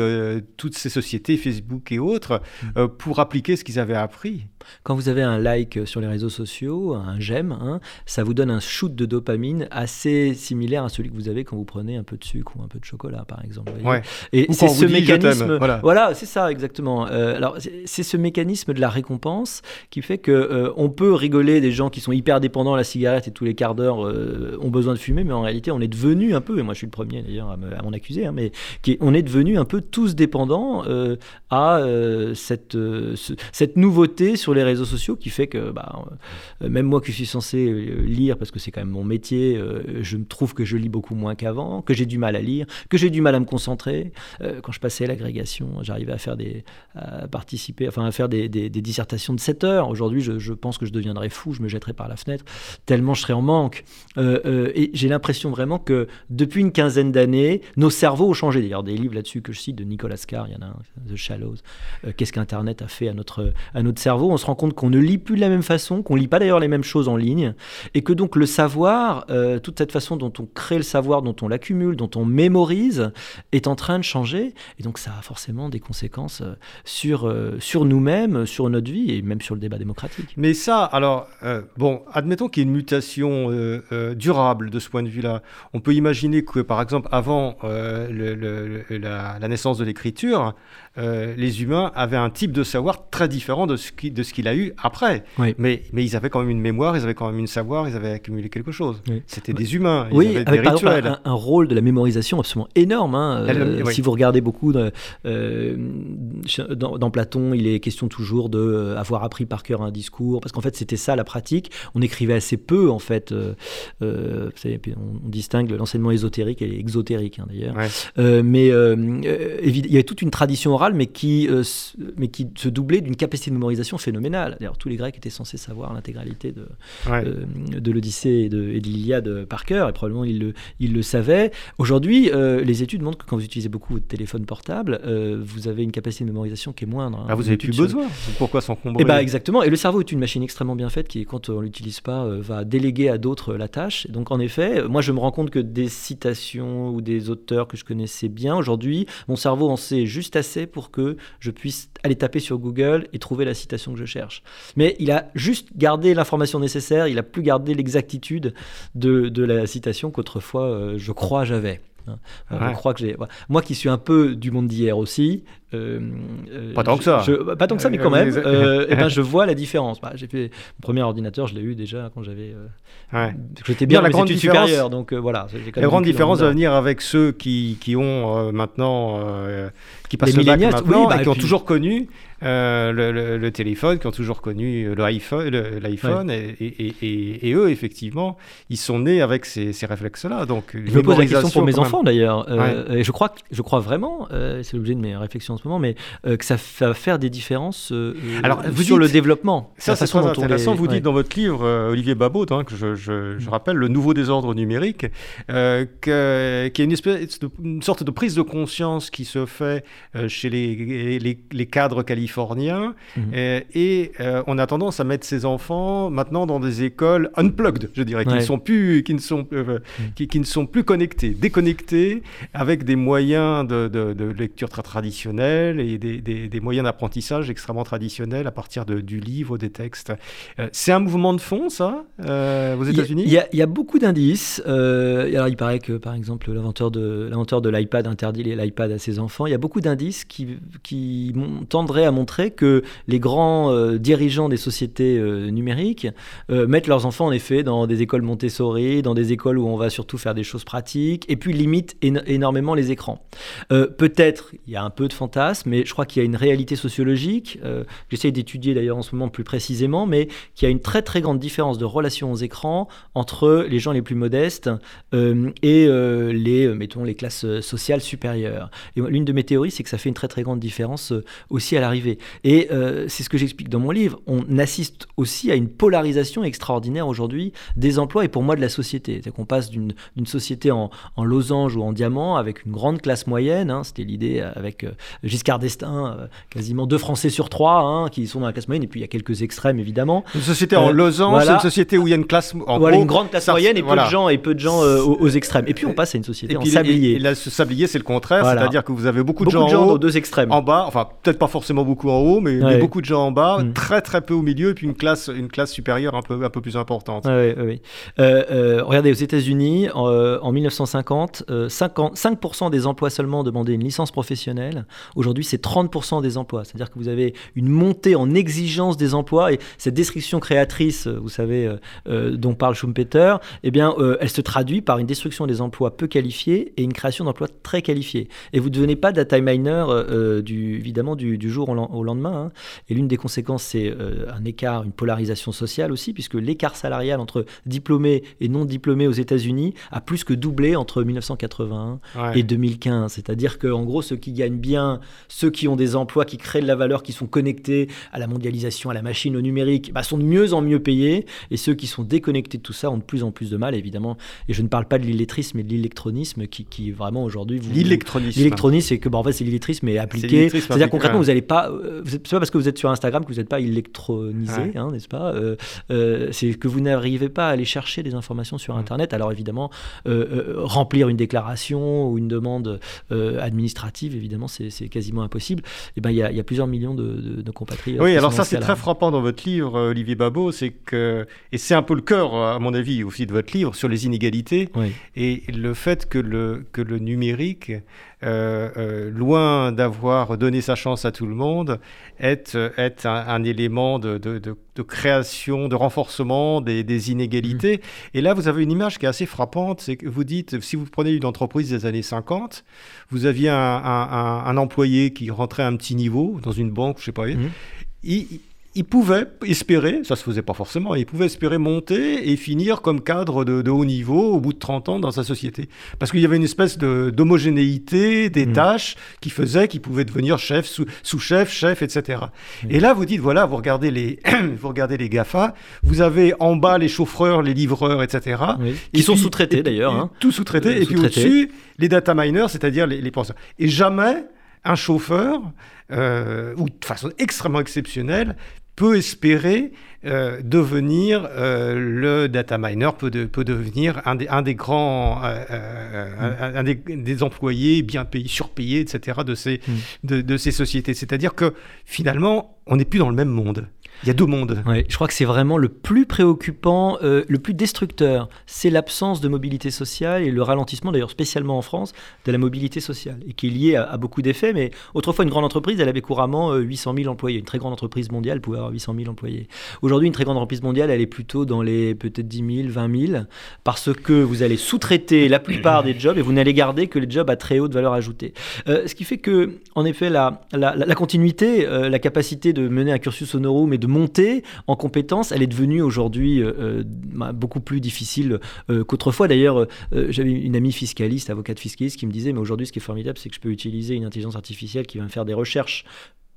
toutes ces sociétés, Facebook et autres, mm. pour appliquer ce qu'ils avaient appris. Quand vous avez un like sur les réseaux sociaux, un j'aime, hein, ça vous donne un shoot de dopamine assez similaire à celui que vous avez quand vous prenez un peu de sucre ou un peu de chocolat par exemple. Et c'est ce mécanisme. Voilà, c'est ça exactement. Euh, alors c'est ce mécanisme de la récompense qui fait que euh, on peut rigoler des gens qui sont hyper dépendants à la cigarette et tous les quarts d'heure euh, ont besoin de fumer, mais en réalité on est devenu un peu, et moi je suis le premier d'ailleurs à, m'en accuser, hein, mais qui, on est devenu un peu tous dépendants à cette cette nouveauté sur les réseaux sociaux qui fait que bah, même moi qui suis censé lire parce que c'est quand même mon métier, je me trouve que je lis beaucoup moins qu'avant, que j'ai du mal à lire, que j'ai du mal à me concentrer. Euh, quand je passais l'agrégation, j'arrivais à faire des, à participer, enfin à faire des, des, dissertations de 7 heures. Aujourd'hui, je, pense que je deviendrais fou, je me jetterais par la fenêtre, tellement je serais en manque. Euh, euh, et j'ai l'impression vraiment que depuis une quinzaine d'années, nos cerveaux ont changé. D'ailleurs, des livres là-dessus que je cite de Nicolas Carr, il y en a un, The Shallows. Qu'est-ce qu'Internet a fait à notre, à notre cerveau? On se rend compte qu'on ne lit plus de la même façon, qu'on lit pas d'ailleurs les mêmes choses en ligne, et que donc le savoir, toute cette façon dont on crée le savoir, dont on l'accumule, dont on mémorise, est en train de changer. Et donc ça a forcément des conséquences euh, sur, euh, sur nous-mêmes, sur notre vie et même sur le débat démocratique. Mais ça, alors, euh, bon, admettons qu'il y ait une mutation durable de ce point de vue-là. On peut imaginer que, par exemple, avant la, naissance de l'écriture, les humains avaient un type de savoir très différent de ce qu'il a eu après. Mais, mais ils avaient quand même une mémoire, ils avaient quand même une savoir, ils avaient accumulé quelque chose. C'était des humains, ils oui, avaient des rituels. un, un, rôle de la mémorisation absolument énorme. Hein. Euh, si vous regardez beaucoup de, euh, dans, Platon, il est question toujours de euh, avoir appris par cœur un discours, parce qu'en fait c'était ça la pratique. On écrivait assez peu en fait. on, distingue l'enseignement ésotérique et exotérique hein, d'ailleurs. mais il y avait toute une tradition orale, mais qui, mais qui se doublait d'une capacité de mémorisation phénoménale. D'ailleurs, tous les Grecs étaient censés savoir l'intégralité de, de l'Odyssée et de, et de l'Iliade par cœur, et probablement ils le, ils le savaient. Aujourd'hui, les études montrent que quand vous utilisez beaucoup votre téléphone portable, euh, vous avez une capacité de mémorisation qui est moindre. Hein. Ah, vous n'avez plus besoin. Pourquoi s'encombrer Eh bah, exactement. Et le cerveau est une machine extrêmement bien faite qui, quand on l'utilise pas, euh, va déléguer à d'autres la tâche. Donc, en effet, moi, je me rends compte que des citations ou des auteurs que je connaissais bien aujourd'hui, mon cerveau en sait juste assez pour que je puisse aller taper sur Google et trouver la citation que je cherche. Mais il a juste gardé l'information nécessaire. Il a plus gardé l'exactitude de, de, la citation qu'autrefois, euh, je crois, j'avais. Hein. Je crois que j'ai. Moi qui suis un peu du monde d'hier aussi. Euh, euh, pas tant que ça. pas tant que ça, mais quand même. euh, eh ben, je [laughs] vois la différence. Bah, j'ai fait mon premier ordinateur, je l'ai eu déjà quand j'avais. Euh, j'étais bien dans la grande études supérieures, donc voilà. La grande différence va venir avec ceux qui, qui ont maintenant, qui passent le bac maintenant bah, et qui ont toujours connu euh, le, téléphone, qui ont toujours connu l'iPhone, et, eux, effectivement, ils sont nés avec ces, réflexes-là. Donc, je me pose la question pour mes enfants d'ailleurs. Euh, et je crois, je crois vraiment, euh, c'est l'objet de mes réflexions ce moment, mais que ça va faire des différences Alors, vous sur le développement. Ça, c'est très intéressant. Vous dites dans votre livre, Olivier Babot, hein, que je, je, rappelle, Le nouveau désordre numérique, qu'il y a une, espèce une sorte de prise de conscience qui se fait chez les, les, les cadres qualifiés californien, mmh. et, on a tendance à mettre ces enfants maintenant dans des écoles unplugged, je dirais, qui, ne, sont plus, qui, ne, sont, mmh. qui, ne sont plus connectés, déconnectés, avec des moyens de, de, lecture très traditionnels et des, des, moyens d'apprentissage extrêmement traditionnels à partir de, du livre, des textes. c'est un mouvement de fond, ça, aux États-Unis? Il y, a beaucoup d'indices. alors, il paraît que, par exemple, l'inventeur de, l'iPad interdit l'iPad à ses enfants. Il y a beaucoup d'indices qui, qui tendraient à montrer que les grands euh, dirigeants des sociétés euh, numériques euh, mettent leurs enfants en effet dans des écoles Montessori, dans des écoles où on va surtout faire des choses pratiques, et puis limitent énormément les écrans. Peut-être, il y a un peu de mais je crois qu'il y a une réalité sociologique, j'essaie d'étudier d'ailleurs en ce moment plus précisément, mais qu'il y a une très très grande différence de relation aux écrans entre les gens les plus modestes et les, mettons, les classes sociales supérieures. Et l'une de mes théories, c'est que ça fait une très très grande différence euh, aussi à l'arrivée. Et euh, c'est ce que j'explique dans mon livre. On assiste aussi à une polarisation extraordinaire aujourd'hui des emplois et pour moi de la société. C'est qu'on passe d'une société en, losange ou en diamant avec une grande classe moyenne. Hein. C'était l'idée avec euh, Giscard d'Estaing, quasiment deux Français sur trois hein, qui sont dans la classe moyenne. Et puis il y a quelques extrêmes évidemment. Une société en losange, c'est une société où il y a une classe en voilà, une grande classe moyenne et peu de gens et peu de gens aux, extrêmes. Et puis on passe à une société en sablier. Et, là, ce sablier, c'est le contraire, c'est-à-dire que vous avez beaucoup de gens, en haut, aux deux extrêmes. En bas, enfin peut-être pas forcément beaucoup en haut, mais, beaucoup de gens en bas, mm. très très peu au milieu, et puis une classe, une classe supérieure un peu, un peu plus importante. Euh, euh, regardez, aux États-Unis, en, 1950, 50, 5% des emplois seulement demandaient une licence professionnelle. Aujourd'hui, c'est 30% des emplois. C'est-à-dire que vous avez une montée en exigence des emplois, et cette destruction créatrice, vous savez, euh, dont parle Schumpeter, eh bien, elle se traduit par une destruction des emplois peu qualifiés et une création d'emplois très qualifiés. Et vous ne devenez pas data miner, euh, euh, du, évidemment, du, jour au, lendemain. Hein. Et l'une des conséquences, c'est euh, un écart, une polarisation sociale aussi, puisque l'écart salarial entre diplômés et non diplômés aux États-Unis a plus que doublé entre 1981 et 2015. C'est-à-dire qu'en gros, ceux qui gagnent bien, ceux qui ont des emplois qui créent de la valeur, qui sont connectés à la mondialisation, à la machine, au numérique, bah, sont de mieux en mieux payés. Et ceux qui sont déconnectés de tout ça ont de plus en plus de mal, évidemment. Et je ne parle pas de l'illettrisme, mais de l'électronisme qui, qui vraiment aujourd'hui... L'électronisme. L'électronisme, c'est que bah, en fait, c'est l'illettrisme mais appliqué. C'est-à-dire concrètement, vous n'allez pas. Euh, c'est pas parce que vous êtes sur Instagram que vous n'êtes pas électronisé, hein, n'est-ce pas? Euh, euh, C'est que vous n'arrivez pas à aller chercher des informations sur Internet. Alors évidemment, remplir une déclaration ou une demande administrative, évidemment, c'est quasiment impossible. Et eh ben, il y, y, a plusieurs millions de, de, compatriotes. Oui, alors ça, c'est très frappant dans votre livre, Olivier Babot, c'est que et c'est un peu le cœur, à mon avis, aussi de votre livre sur les inégalités et le fait que le que le numérique euh, euh, loin d'avoir donné sa chance à tout le monde, est, est un, élément de, de, création, de renforcement des, inégalités. Mmh. Et là, vous avez une image qui est assez frappante, c'est que vous dites, si vous prenez une entreprise des années 50, vous aviez un, un, employé qui rentrait à un petit niveau dans une banque, je sais pas, mmh. il, il pouvait espérer, ça se faisait pas forcément, il pouvait espérer monter et finir comme cadre de, haut niveau au bout de 30 ans dans sa société. Parce qu'il y avait une espèce d'homogénéité des mmh. tâches qui faisait qu'il pouvait devenir chef, sous-chef, chef, etc. Mmh. Et là, vous dites, voilà, vous regardez, les, [clears throat] vous regardez les GAFA, vous avez en bas les chauffeurs, les livreurs, etc. Qui sont sous-traités d'ailleurs. Hein. Tout sous-traités. et puis au-dessus, les data miners, c'est-à-dire les, les penseurs. Et jamais un chauffeur, euh, ou de façon extrêmement exceptionnelle, peut espérer euh, devenir euh, le data miner, peut, peut devenir un des, un des grands, euh, un, des, employés bien payés, surpayés, etc. de ces, mm. de, de ces sociétés. C'est-à-dire que finalement, on n'est plus dans le même monde. Il y a deux mondes. je crois que c'est vraiment le plus préoccupant, euh, le plus destructeur. C'est l'absence de mobilité sociale et le ralentissement, d'ailleurs spécialement en France, de la mobilité sociale, et qui est lié à, beaucoup d'effets. Mais autrefois, une grande entreprise, elle avait couramment 800 euh, 000 employés. Une très grande entreprise mondiale pouvait avoir 800 000 employés. Aujourd'hui, une très grande entreprise mondiale, elle est plutôt dans les peut-être 10 000, 20 000, parce que vous allez sous-traiter la plupart des jobs et vous n'allez garder que les jobs à très haute valeur ajoutée. Euh, ce qui fait que, en effet, la, la, continuité, la capacité de mener un cursus honorum et de monter en compétence, elle est devenue aujourd'hui euh, euh, bah, beaucoup plus difficile euh, qu'autrefois. D'ailleurs, j'avais une amie fiscaliste, avocate fiscaliste, qui me disait, mais aujourd'hui, ce qui est formidable, c'est que je peux utiliser une intelligence artificielle qui va me faire des recherches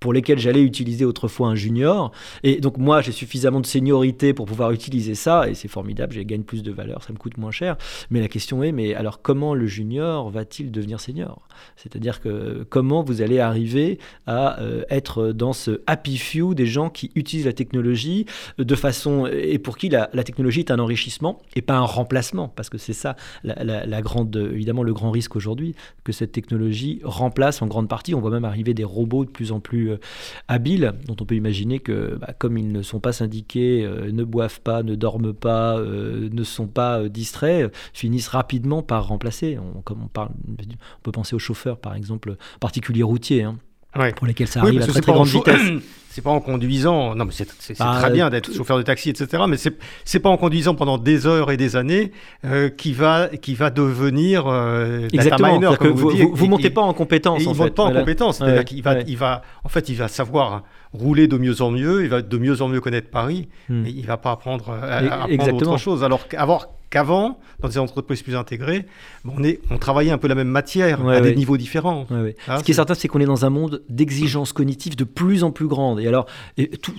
pour lesquels j'allais utiliser autrefois un junior. Et donc moi, j'ai suffisamment de seniorité pour pouvoir utiliser ça, et c'est formidable, je gagne plus de valeur, ça me coûte moins cher. Mais la question est, mais alors comment le junior va-t-il devenir senior? C'est-à-dire que comment vous allez arriver à euh, être dans ce happy few des gens qui utilisent la technologie de façon, et pour qui la, technologie est un enrichissement et pas un remplacement, parce que c'est ça la, grande, évidemment le grand risque aujourd'hui, que cette technologie remplace en grande partie, on voit même arriver des robots de plus en plus euh, habiles, dont on peut imaginer que, bah, comme ils ne sont pas syndiqués, euh, ne boivent pas, ne dorment pas, euh, ne sont pas distraits, finissent rapidement par remplacer. On, comme on, parle, on peut penser aux chauffeurs, par exemple, particuliers routiers. Hein pour lesquels ça arrive à très, très grande vitesse. [clears throat] [clears throat] C'est pas en conduisant, non mais c'est bah, très bien d'être chauffeur de taxi, etc. Mais c'est pas en conduisant pendant des heures et des années euh, qui va qui va devenir euh, Exactement. Miner, comme vous, vous, vous, montez pas en compétence. il ne monte pas en compétence, c'est-à-dire qu'il va, il va, en fait, il va savoir rouler de mieux en mieux, il va de mieux en mieux connaître Paris, hmm. mais il va pas apprendre, à, apprendre autre chose. Alors qu'avoir qu'avant, dans des entreprises plus intégrées, on, est, on travaillait un peu la même matière, à des niveaux différents. Ce qui est, certain, c'est qu'on est dans un monde d'exigences cognitives de plus en plus grandes. Et alors,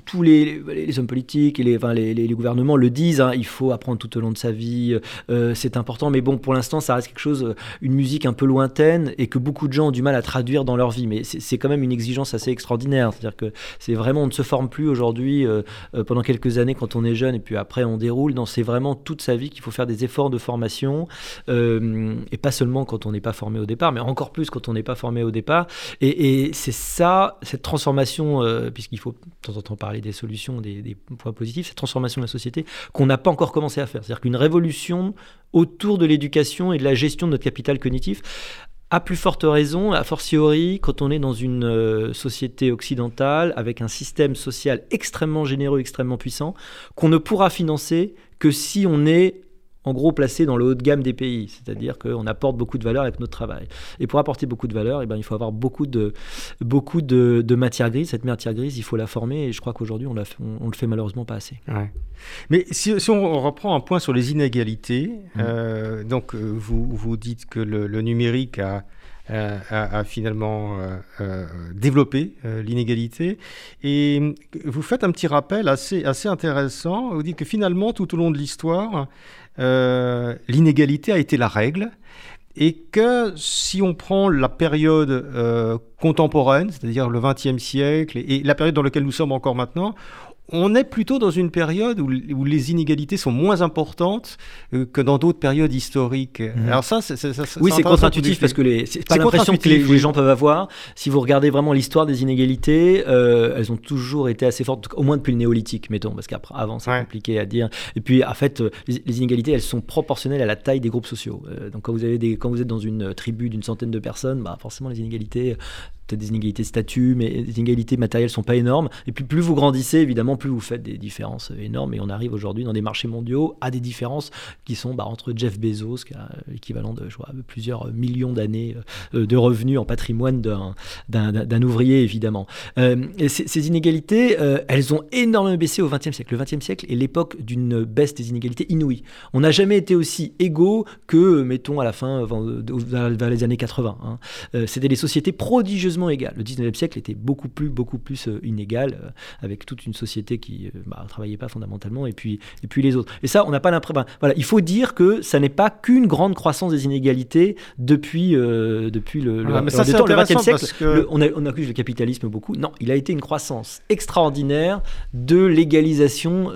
tous les, hommes politiques et les, gouvernements le disent, hein, il faut apprendre tout au long de sa vie, euh, c'est important, mais bon, pour l'instant, ça reste quelque chose, euh, une musique un peu lointaine et que beaucoup de gens ont du mal à traduire dans leur vie. Mais c'est quand même une exigence assez extraordinaire. C'est-à-dire que c'est vraiment, on ne se forme plus aujourd'hui euh, pendant quelques années quand on est jeune et puis après on déroule. C'est vraiment toute sa vie qu'il faut faire des efforts de formation, et pas seulement quand on n'est pas formé au départ, mais encore plus quand on n'est pas formé au départ. Et, c'est ça, cette transformation, euh, puisqu'il faut de temps en temps parler des solutions, des, des points positifs, cette transformation de la société qu'on n'a pas encore commencé à faire. C'est-à-dire qu'une révolution autour de l'éducation et de la gestion de notre capital cognitif à plus forte raison, a fortiori, quand on est dans une euh, société occidentale avec un système social extrêmement généreux, extrêmement puissant, qu'on ne pourra financer que si on est en gros placé dans le haut de gamme des pays, c'est-à-dire qu'on apporte beaucoup de valeur avec notre travail. Et pour apporter beaucoup de valeur, eh ben, il faut avoir beaucoup de, beaucoup de, de matière grise. Cette matière grise, il faut la former et je crois qu'aujourd'hui, on, on, le fait malheureusement pas assez. Mais si, on reprend un point sur les inégalités, mmh. euh, donc euh, vous, vous dites que le, numérique a, a, finalement euh, développé l'inégalité. Et vous faites un petit rappel assez, assez intéressant. Vous dites que finalement, tout au long de l'histoire, euh, l'inégalité a été la règle et que si on prend la période euh, contemporaine, c'est-à-dire le XXe siècle et, la période dans laquelle nous sommes encore maintenant, on est plutôt dans une période où, les inégalités sont moins importantes euh, que dans d'autres périodes historiques. Mhm. Alors ça, c'est, oui, c'est contre-intuitif parce que les, c'est pas l'impression que les, gens peuvent avoir. Si vous regardez vraiment l'histoire des inégalités, euh, elles ont toujours été assez fortes, au moins depuis le néolithique, mettons, parce qu'avant c'est compliqué à dire. Et puis en fait, euh, les, inégalités, elles sont proportionnelles à la taille des groupes sociaux. donc quand vous avez des, quand vous êtes dans une tribu d'une centaine de personnes, bah forcément les inégalités des inégalités de statut, mais les inégalités matérielles sont pas énormes. Et puis plus vous grandissez, évidemment, plus vous faites des différences énormes. Et on arrive aujourd'hui dans des marchés mondiaux à des différences qui sont bah, entre Jeff Bezos, qui a l'équivalent de plusieurs millions d'années euh, de revenus en patrimoine d'un ouvrier, évidemment. Euh, ces, inégalités, euh, elles ont énormément baissé au XXe siècle. Le XXe siècle est l'époque d'une baisse des inégalités inouïe. On n'a jamais été aussi égaux que, mettons, à la fin, vers les années 80. Hein. C'était des sociétés prodigieusement égal. Le 19e siècle était beaucoup plus, beaucoup plus euh, inégal, euh, avec toute une société qui ne euh, bah, travaillait pas fondamentalement, et puis, et puis les autres. Et ça, on n'a pas l'impression. voilà, il faut dire que ça n'est pas qu'une grande croissance des inégalités depuis, depuis le, le, mais ça, le 20e siècle. Que... on, a, on accuse le capitalisme beaucoup. Non, il a été une croissance extraordinaire de l'égalisation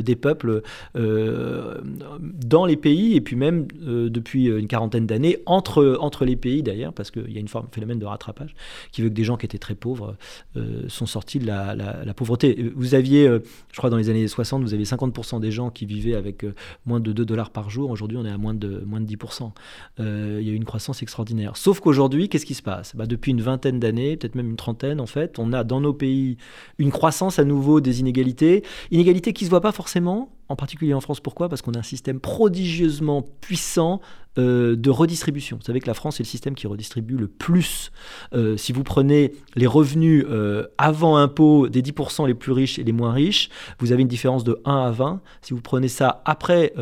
des peuples dans les pays, et puis même depuis une quarantaine d'années, entre, entre les pays d'ailleurs, parce qu'il y a une forme, phénomène de rattrapage qui veut que des gens qui étaient très pauvres euh, sont sortis de la, pauvreté. Vous aviez, euh, je crois dans les années 60, vous aviez 50% des gens qui vivaient avec euh, moins de 2 dollars par jour. Aujourd'hui, on est à moins de, moins de 10%. il y a eu une croissance extraordinaire. Sauf qu'aujourd'hui, qu'est-ce qui se passe? Bah, Depuis une vingtaine d'années, peut-être même une trentaine en fait, on a dans nos pays une croissance à nouveau des inégalités. Inégalités qui ne se voient pas forcément en particulier en France. Pourquoi? Parce qu'on a un système prodigieusement puissant euh, de redistribution. Vous savez que la France est le système qui redistribue le plus. Euh, si vous prenez les revenus euh, avant impôt des 10% les plus riches et les moins riches, vous avez une différence de 1 à 20. Si vous prenez ça après,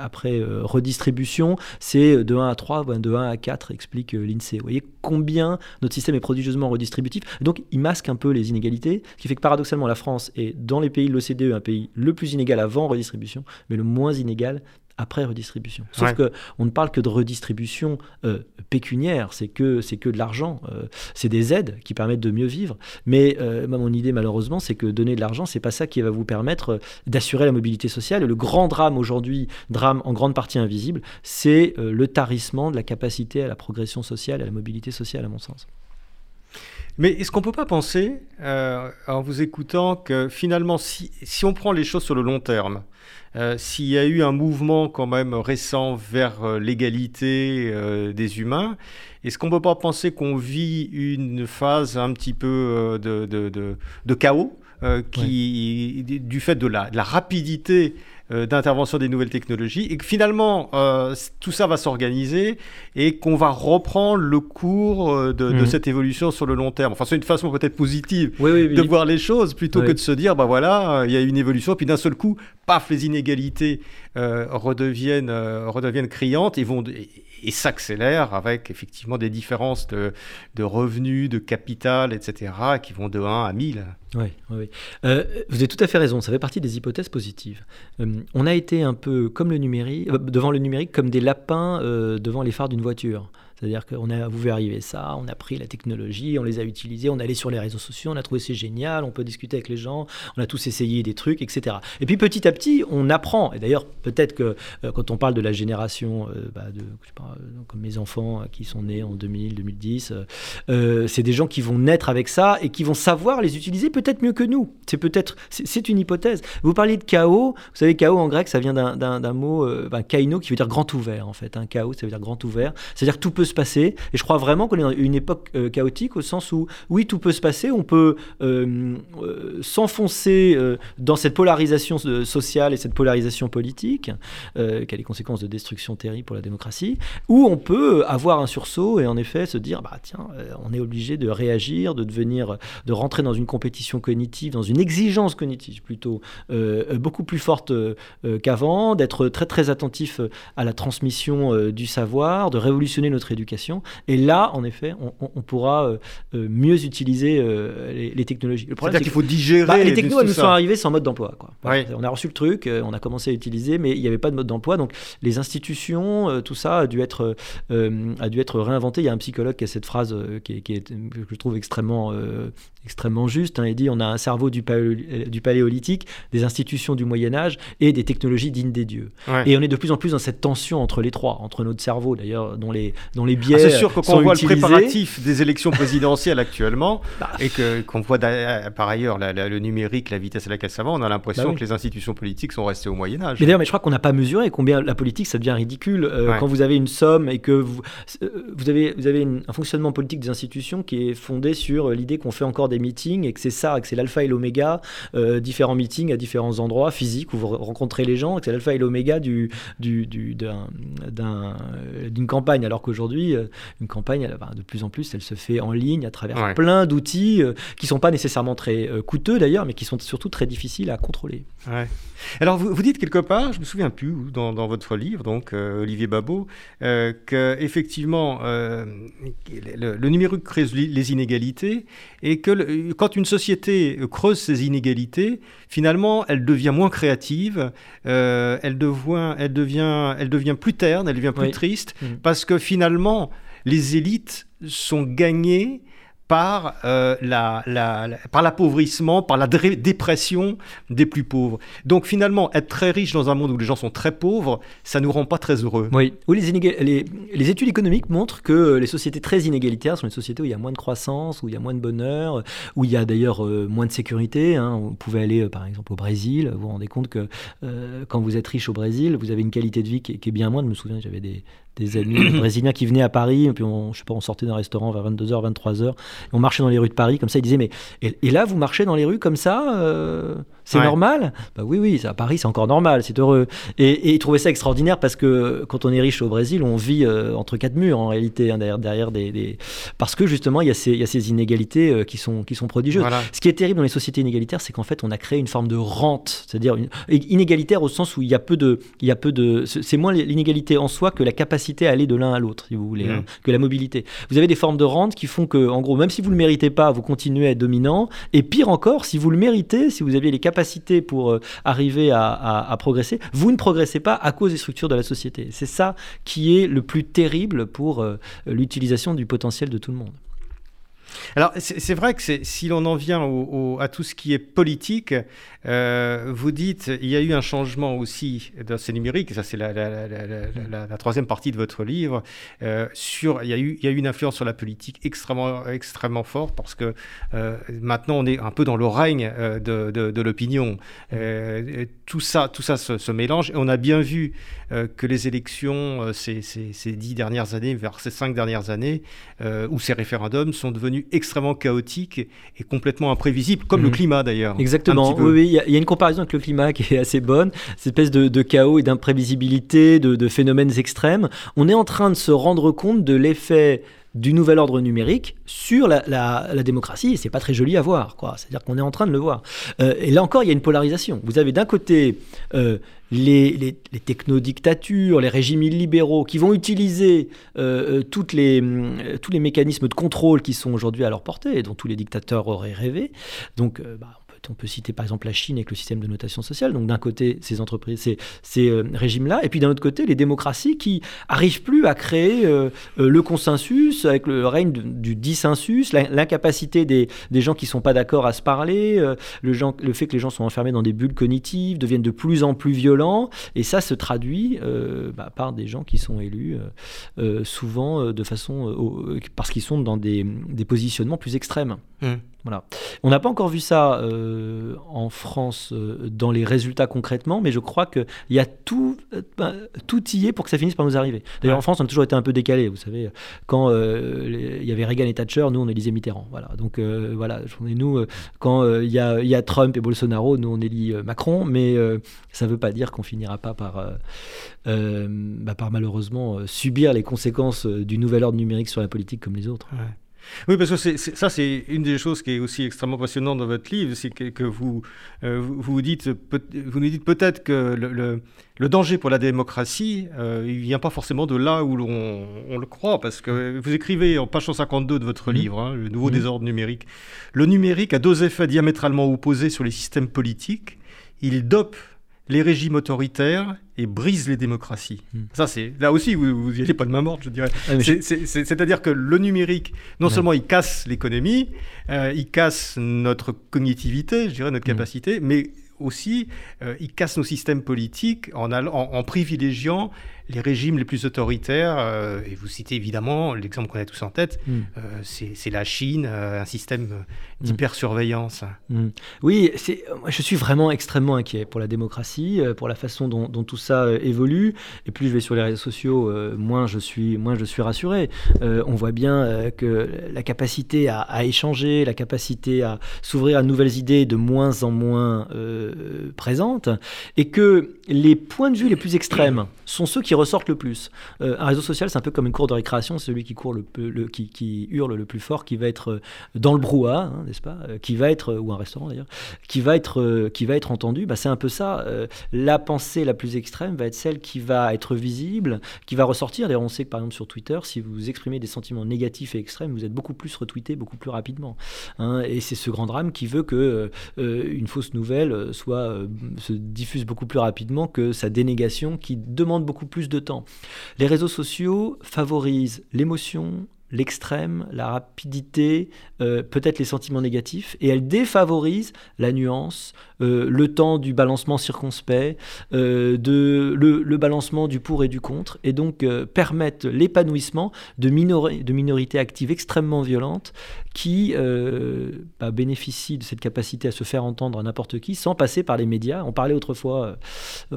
après redistribution, c'est de 1 à 3, de 1 à 4, explique l'INSEE. Vous voyez combien notre système est prodigieusement redistributif. Donc il masque un peu les inégalités, ce qui fait que paradoxalement la France est dans les pays de l'OCDE un pays le plus inégal avant redistribution, mais le moins inégal après redistribution. Sauf qu'on que on ne parle que de redistribution euh, pécuniaire, c'est que c'est que de l'argent, euh, c'est des aides qui permettent de mieux vivre. Mais euh, mon idée malheureusement, c'est que donner de l'argent, c'est pas ça qui va vous permettre d'assurer la mobilité sociale. Et le grand drame aujourd'hui, drame en grande partie invisible, c'est le tarissement de la capacité à la progression sociale, à la mobilité sociale, à mon sens. Mais est-ce qu'on ne peut pas penser, en vous écoutant, que finalement, si, si, on prend les choses sur le long terme, euh, s'il y a eu un mouvement quand même récent vers euh, l'égalité euh, des humains, est-ce qu'on ne peut pas penser qu'on vit une phase un petit peu de, de, chaos qui, du fait de la, de la rapidité euh, d'intervention des nouvelles technologies et que finalement euh, tout ça va s'organiser et qu'on va reprendre le cours euh, de, mhm. cette évolution sur le long terme. Enfin, c'est une façon peut-être positive de voir les choses plutôt que de se dire, bah voilà, il y a une évolution, puis d'un seul coup, paf, les inégalités redeviennent, redeviennent criantes et vont et s'accélère avec effectivement des différences de, revenus, de capital, etc., qui vont de 1 à 1000. Oui, oui. Euh, vous avez tout à fait raison, ça fait partie des hypothèses positives. Euh, on a été un peu comme le numérique, euh, devant le numérique comme des lapins devant les phares d'une voiture. C'est-à-dire qu'on a vu arriver ça, on a pris la technologie, on les a utilisés, on est allé sur les réseaux sociaux, on a trouvé c'est génial, on peut discuter avec les gens, on a tous essayé des trucs, etc. Et puis petit à petit, on apprend. Et d'ailleurs, peut-être que euh, quand on parle de la génération, euh, bah, de, euh, comme mes enfants qui sont nés en 2000, 2010, c'est des gens qui vont naître avec ça et qui vont savoir les utiliser peut-être mieux que nous. C'est peut-être, c'est une hypothèse. Vous parliez de chaos. Vous savez, chaos en grec, ça vient d'un mot, ben, kaino, qui veut dire grand ouvert en fait. Un chaos, ça veut dire grand ouvert. C'est-à-dire tout peut se passer. Et je crois vraiment qu'on est dans une époque euh, chaotique au sens où, oui, tout peut se passer. On peut euh, euh, s'enfoncer dans cette polarisation sociale et cette polarisation politique, qui a des conséquences de destruction terrible pour la démocratie, ou on peut avoir un sursaut et en effet se dire, bah tiens, on est obligé de réagir, de devenir, de rentrer dans une compétition cognitive, dans une exigence cognitive plutôt beaucoup plus forte qu'avant, d'être très très attentif à la transmission du savoir, de révolutionner notre éducation. Et là, en effet, on, pourra euh, euh, mieux utiliser euh, les, technologies. Le problème, c'est qu'il faut digérer. Bah, les technos nous sont arrivés sans mode d'emploi. On a reçu le truc, on a commencé à utiliser, mais il n'y avait pas de mode d'emploi. Donc les institutions, tout ça a dû être, a dû être réinventé. Il y a un psychologue qui a cette phrase qui, qui est, que je trouve extrêmement extrêmement juste. Hein, il dit on a un cerveau du, du, paléolithique, des institutions du Moyen Âge et des technologies dignes des dieux. Et on est de plus en plus dans cette tension entre les trois, entre notre cerveau d'ailleurs, dont les, dont les biais. Ah, c'est sûr que quand on voit le préparatif des élections présidentielles actuellement [laughs] bah. et que qu'on voit par ailleurs le numérique, la vitesse à laquelle ça va, on a l'impression bah que les institutions politiques sont restées au Moyen Âge. Mais d'ailleurs, mais je crois qu'on n'a pas mesuré combien la politique ça devient ridicule euh, quand vous avez une somme et que vous, euh, vous avez, vous avez un fonctionnement politique des institutions qui est fondé sur l'idée qu'on fait encore des meetings et que c'est ça, que c'est l'alpha et l'oméga, euh, différents meetings à différents endroits physiques où vous rencontrez les gens, que c'est l'alpha et l'oméga du, du, du, d'une campagne, alors qu'aujourd'hui, euh, une campagne, de plus en plus, elle se fait en ligne à travers plein d'outils euh, qui ne sont pas nécessairement très coûteux d'ailleurs, mais qui sont surtout très difficiles à contrôler. Alors, vous, vous, dites quelque part, je me souviens plus, dans, dans votre livre, donc Olivier Babot, que effectivement, le, le numérique crée les inégalités et que quand une société creuse ses inégalités, finalement, elle devient moins créative, euh, elle, devient, elle, devient, elle devient plus terne, elle devient plus triste, mmh. parce que finalement, les élites sont gagnées par euh, l'appauvrissement, par la dépression des plus pauvres. Donc finalement, être très riche dans un monde où les gens sont très pauvres, ça nous rend pas très heureux. Oui, les, les, études économiques montrent que les sociétés très inégalitaires sont les sociétés où il y a moins de croissance, où il y a moins de bonheur, où il y a d'ailleurs euh, moins de sécurité. Hein. Vous pouvez aller euh, par exemple au Brésil, vous vous rendez compte que quand vous êtes riche au Brésil, vous avez une qualité de vie qui, qui est bien moindre. Je me souviens, j'avais des, des amis [clears throat] brésiliens qui venaient à Paris, et puis on, je sais pas, on sortait d'un restaurant vers 22h, 23h, on marchait dans les rues de Paris, comme ça, ils disaient, mais et, là, vous marchez dans les rues comme ça, euh, C'est normal Bah oui, oui, à Paris, c'est encore normal, c'est heureux. Et, ils trouvaient ça extraordinaire parce que quand on est riche au Brésil, on vit euh, entre quatre murs en réalité, hein, derrière, derrière des, Parce que justement, il y, a ces, il y a ces inégalités euh, qui, sont, qui sont prodigieuses. Ce qui est terrible dans les sociétés inégalitaires, c'est qu'en fait, on a créé une forme de rente, c'est-à-dire une... inégalitaire au sens où il y a peu de. Il y a peu de c'est moins l'inégalité en soi que la capacité à aller de l'un à l'autre, si vous voulez, hein, mmh. que la mobilité. Vous avez des formes de rente qui font que, en gros, même si vous ne le méritez pas, vous continuez à être dominant. Et pire encore, si vous le méritez, si vous aviez les capacités pour euh, arriver à, progresser, vous ne progressez pas à cause des structures de la société. C'est ça qui est le plus terrible pour euh, l'utilisation du potentiel de tout le monde. Alors, c'est vrai que si l'on en vient à tout ce qui est politique, euh, vous dites il y a eu un changement aussi dans ces numériques, ça c'est la, troisième partie de votre livre, euh, il, y a eu, une influence sur la politique extrêmement, extrêmement forte parce que euh, maintenant on est un peu dans le règne de, l'opinion. tout ça, tout ça se, mélange et on a bien vu que les élections ces, dix dernières années, vers ces cinq dernières années, où ces référendums sont devenus extrêmement chaotique et complètement imprévisible, comme le mhm. climat d'ailleurs. Exactement. Oui, il y, a une comparaison avec le climat qui est assez bonne. Cette espèce de, chaos et d'imprévisibilité, de, phénomènes extrêmes. On est en train de se rendre compte de l'effet du nouvel ordre numérique sur la, la, démocratie, et c'est pas très joli à voir. C'est-à-dire qu'on est en train de le voir. Euh, et là encore, il y a une polarisation. Vous avez d'un côté euh, les, les, les technodictatures, les régimes illibéraux qui vont utiliser euh, toutes les, tous les mécanismes de contrôle qui sont aujourd'hui à leur portée dont tous les dictateurs auraient rêvé. Donc, bah, on peut citer par exemple la Chine avec le système de notation sociale. Donc d'un côté, ces entreprises, ces, euh, régimes-là, et puis d'un autre côté, les démocraties qui arrivent plus à créer euh, euh, le consensus avec le règne du dissensus, l'incapacité des, gens qui sont pas d'accord à se parler, le, fait que les gens sont enfermés dans des bulles cognitives, deviennent de plus en plus violents, et ça se traduit bah, par des gens qui sont élus souvent de façon parce qu'ils sont dans des, des positionnements plus extrêmes. Mmh. Voilà. On n'a pas encore vu ça euh, en France euh, dans les résultats concrètement, mais je crois qu'il y a tout, euh, ben, tout y est pour que ça finisse par nous arriver. D'ailleurs, en France, on a toujours été un peu décalé. Vous savez, quand il y avait Reagan et Thatcher, nous, on élisait Mitterrand. Voilà. Donc, voilà. nous, quand il y, a, Trump et Bolsonaro, nous, on élit Macron, mais ça ne veut pas dire qu'on finira pas par, bah, par malheureusement subir les conséquences du nouvel ordre numérique sur la politique comme les autres. Oui, parce que ça, c'est une des choses qui est aussi extrêmement passionnante dans votre livre, c'est que, vous, euh, vous, dites, vous nous dites peut-être que le, le, danger pour la démocratie, euh, il vient pas forcément de là où l'on on le croit, parce que vous écrivez en page 152 de votre mmh. livre, hein, Le nouveau mmh. désordre numérique, le numérique a deux effets diamétralement opposés sur les systèmes politiques. Il dope les régimes autoritaires et brise les démocraties. Hmm. Ça, c'est là aussi, vous n'y allez pas de main morte, je dirais. Ah, c'est-à-dire que le numérique, non seulement il casse l'économie, euh, il casse notre cognitivité, je dirais, notre hmm. capacité, mais aussi, euh, il casse nos systèmes politiques en, en privilégiant les régimes les plus autoritaires, euh, et vous citez évidemment l'exemple qu'on a tous en tête, mm. euh, c'est la Chine, euh, un système mm. d'hypersurveillance. Mm. Oui, je suis vraiment extrêmement inquiet pour la démocratie, pour la façon dont, tout ça évolue. Et plus je vais sur les réseaux sociaux, moins, je suis, moins je suis rassuré. on voit bien que la capacité à, échanger, la capacité à s'ouvrir à de nouvelles idées est de moins en moins présente, et que les points de vue les plus extrêmes sont ceux qui ressortent le plus. Euh, un réseau social, c'est un peu comme une cour de récréation, c'est celui qui court le, qui, hurle le plus fort, qui va être euh, dans le brouhaha, hein, n'est-ce pas euh, Qui va être ou un restaurant d'ailleurs, qui va être qui va être entendu. Bah, c'est un peu ça. la pensée la plus extrême va être celle qui va être visible, qui va ressortir. D'ailleurs, on sait que par exemple sur Twitter, si vous exprimez des sentiments négatifs et extrêmes, vous êtes beaucoup plus retweeté, beaucoup plus rapidement. Hein. et c'est ce grand drame qui veut que une fausse nouvelle soit se diffuse beaucoup plus rapidement que sa dénégation, qui demande beaucoup plus de temps. Les réseaux sociaux favorisent l'émotion, l'extrême, la rapidité, euh, peut-être les sentiments négatifs, et elles défavorisent la nuance, euh, le temps du balancement circonspect, euh, de, le, balancement du pour et du contre, et donc permettent l'épanouissement de, minorités actives extrêmement violentes qui bah, bénéficient de cette capacité à se faire entendre à n'importe qui sans passer par les médias. On parlait autrefois, on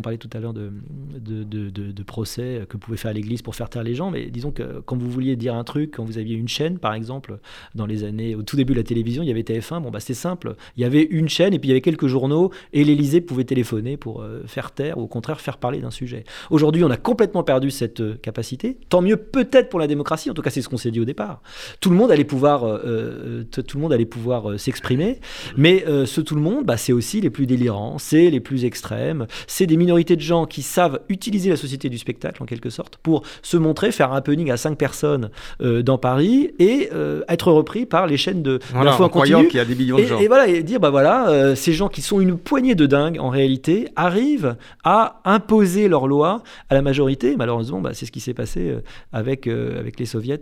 parlait tout à l'heure de, de, procès que pouvait faire l'Église pour faire taire les gens, mais disons que quand vous vouliez dire un truc quand vous aviez une chaîne, par exemple, dans les années, au tout début de la télévision, il y avait TF1, bon, bah, c'est simple. Il y avait une chaîne et puis y avait quelques journaux et l'Élysée pouvait téléphoner pour euh, faire taire ou au contraire faire parler d'un sujet. Aujourd'hui, on a complètement perdu cette euh, capacité. Tant mieux peut-être pour la démocratie, en tout cas, c'est ce qu'on s'est dit au départ. Tout le monde allait pouvoir, euh, tout le monde allait pouvoir s'exprimer, mais ce tout le monde, bah, c'est aussi les plus délirants, c'est les plus extrêmes, c'est des minorités de gens qui savent utiliser la société du spectacle en quelque sorte pour se montrer, faire un happening à cinq personnes dans Paris et être repris par les chaînes de voilà, l'info en continu. qu'il y a des millions de et, gens. Et voilà, et dire, bah voilà, ces gens qui sont une poignée de dingues en réalité arrivent à imposer leurs lois à la majorité. Malheureusement, bah, c'est ce qui s'est passé avec, avec les soviets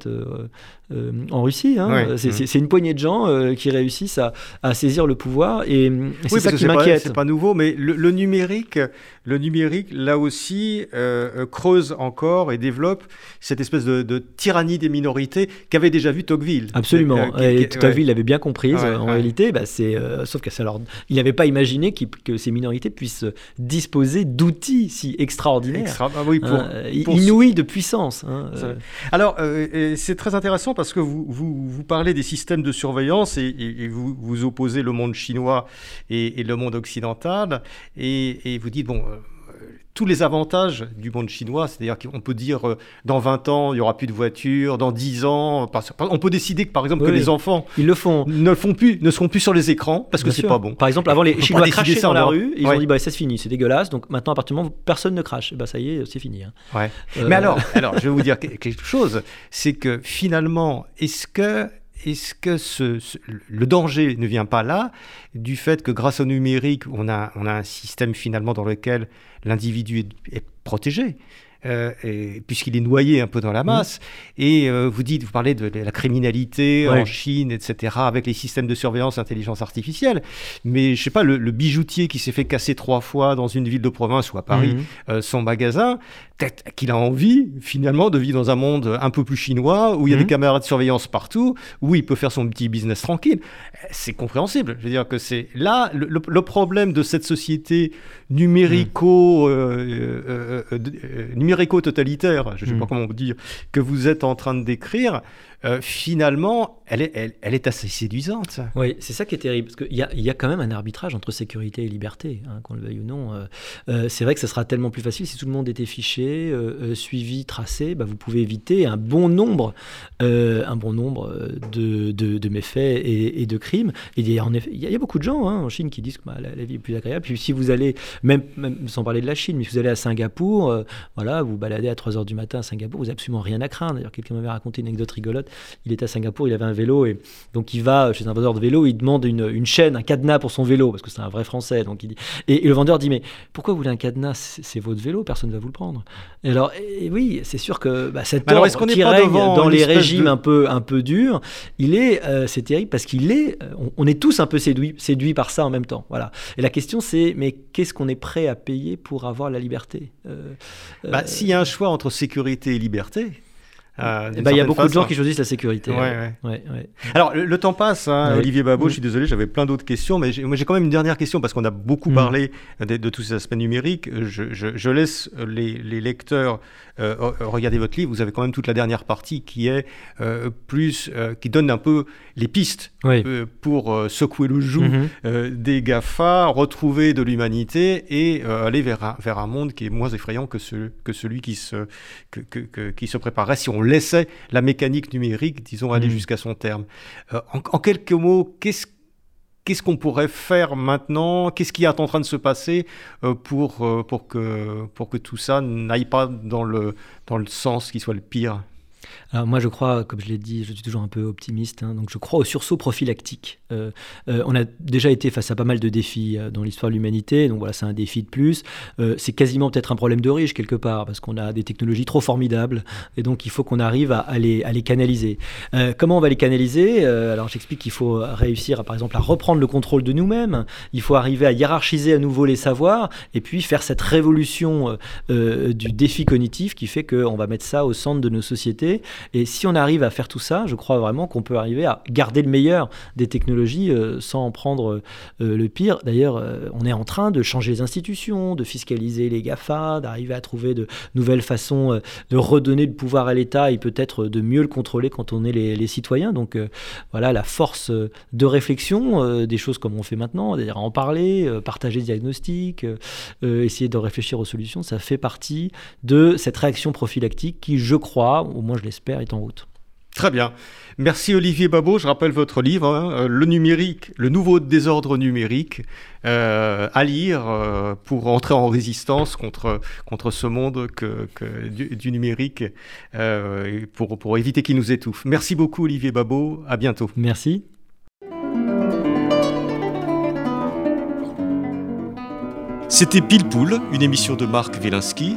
euh, en Russie. Hein. Mmh. C'est une poignée de gens euh, qui réussissent à, saisir le pouvoir et, c'est ça qui m'inquiète. C'est pas nouveau, mais le, numérique, le numérique, là aussi, euh, creuse encore et développe cette espèce de, tyrannie des minorités qu'avait déjà vu Tocqueville. Absolument. et Tocqueville l'avait bien comprise. en réalité, bah, c'est sauf que alors, il n'avait pas imaginé que ces minorités puissent disposer d'outils si extraordinaires, ah hein, inouïs de puissance. Hein, alors, c'est très intéressant parce que vous, vous, parlez des systèmes de surveillance et, vous, vous opposez le monde chinois et, le monde occidental et, vous dites, bon, euh, tous les avantages du monde chinois, c'est-à-dire qu'on peut dire euh, dans 20 ans, il n'y aura plus de voitures, dans 10 ans, on peut décider que par exemple que les enfants ils le font. ne le font plus, ne seront plus sur les écrans parce que c'est pas bon. Par exemple, avant les Chinois crachaient dans la rue, ils ont dit bah ça c'est fini, c'est dégueulasse, donc maintenant à partir du moment où personne ne crache, bah ça y est, c'est fini. Hein. Ouais. Euh, Mais alors, alors, je vais vous dire quelque chose, c'est que finalement, est-ce que est-ce que le danger ne vient pas là du fait que grâce au numérique, on a, un système finalement dans lequel l'individu est, protégé? Puisqu'il est noyé un peu dans la masse. Et euh, vous dites, vous parlez de, la criminalité en Chine, etc., avec les systèmes de surveillance intelligence artificielle. Mais je sais pas, le, bijoutier qui s'est fait casser trois fois dans une ville de province ou à Paris mhm. euh, son magasin, peut-être qu'il a envie finalement de vivre dans un monde un peu plus chinois où il y a des mhm. caméras de surveillance partout, où il peut faire son petit business tranquille. C'est compréhensible. Je veux dire que c'est là le, le, problème de cette société numérico, euh, numérico-totalitaire, je ne sais pas hmm. comment vous dire, que vous êtes en train de décrire, euh, finalement, elle est, elle, est assez séduisante. Oui, c'est ça qui est terrible, parce qu'il y a, y a quand même un arbitrage entre sécurité et liberté, hein, qu'on le veuille ou non. Euh, euh, c'est vrai que ce sera tellement plus facile si tout le monde était fiché, suivi, tracé, bah, vous pouvez éviter un bon nombre, un bon nombre de, de, méfaits et, de crimes. Et il y a, en effet, il y beaucoup de gens hein, en Chine qui disent que bah, la, vie est plus agréable. Puis si vous allez, même, même, sans parler de la Chine, mais si vous allez à Singapour, voilà, vous baladez à 3h du matin à Singapour, vous n'avez absolument rien à craindre. D'ailleurs, quelqu'un m'avait raconté une anecdote rigolote il était à Singapour, il avait un vélo et donc il va chez un vendeur de vélo, il demande une, chaîne, un cadenas pour son vélo parce que c'est un vrai français. Donc il dit et, le vendeur dit mais pourquoi vous voulez un cadenas? C'est votre vélo, personne ne va vous le prendre. Et alors oui, c'est sûr que bah, cet ordre est qui règne dans les régimes un peu un peu durs, il est euh, c'est terrible parce qu'il est euh, on, est tous un peu séduits séduits par ça en même temps. Voilà. Et la question c'est mais qu'est-ce qu'on est prêt à payer pour avoir la liberté euh, bah, S'il y a un choix entre sécurité et liberté, euh, bah, il y a beaucoup de gens qui choisissent la sécurité. Alors, le, temps passe, hein, Olivier Babot, je suis désolé, j'avais plein d'autres questions, mais j'ai quand même une dernière question parce qu'on a beaucoup mm. parlé de, tous ces aspects numériques. Je, laisse les, les lecteurs euh, regardez votre livre, vous avez quand même toute la dernière partie qui est euh, plus, euh, qui donne un peu les pistes pour secouer le joug mhm. des GAFA, retrouver de l'humanité et aller vers un, vers un monde qui est moins effrayant que, ce, que celui qui se, que, que, qui se préparerait si on laissait la mécanique numérique, disons, aller mhm. jusqu'à son terme. En, en, quelques mots, qu'est-ce qu'est-ce qu'on pourrait faire maintenant? Qu'est-ce qui est en train de se passer euh, pour, euh, pour, que, pour que tout ça n'aille pas dans le, dans le sens qui soit le pire? Alors moi, je crois, comme je l'ai dit, je suis toujours un peu optimiste, hein, donc je crois au sursaut prophylactique. Euh, euh, on a déjà été face à pas mal de défis euh, dans l'histoire de l'humanité, donc voilà, c'est un défi de plus. c'est quasiment peut-être un problème de riche quelque part, parce qu'on a des technologies trop formidables, et donc il faut qu'on arrive à, les, canaliser. comment on va les canaliser? Alors j'explique qu'il faut réussir, par exemple, à reprendre le contrôle de nous-mêmes, il faut arriver à hiérarchiser à nouveau les savoirs, et puis faire cette révolution du défi cognitif qui fait qu'on va mettre ça au centre de nos sociétés Et si on arrive à faire tout ça, je crois vraiment qu'on peut arriver à garder le meilleur des technologies sans en prendre le pire. D'ailleurs, on est en train de changer les institutions, de fiscaliser les GAFA, d'arriver à trouver de nouvelles façons de redonner le pouvoir à l'État et peut-être de mieux le contrôler quand on est les, citoyens. Donc voilà la force de réflexion, des choses comme on fait maintenant, c'est-à-dire en parler, partager des diagnostics, essayer de réfléchir aux solutions, ça fait partie de cette réaction prophylactique qui, je crois, au moins je l'espère, est en route. Très bien. Merci Olivier Babot. Je rappelle votre livre, hein, euh, Le numérique, le nouveau désordre numérique, euh, à lire euh, pour entrer en résistance contre, contre ce monde que, du, numérique, pour, pour éviter qu'il nous étouffe. Merci beaucoup Olivier Babot. À bientôt. Merci. C'était Pile Poule, une émission de Marc Wielinski,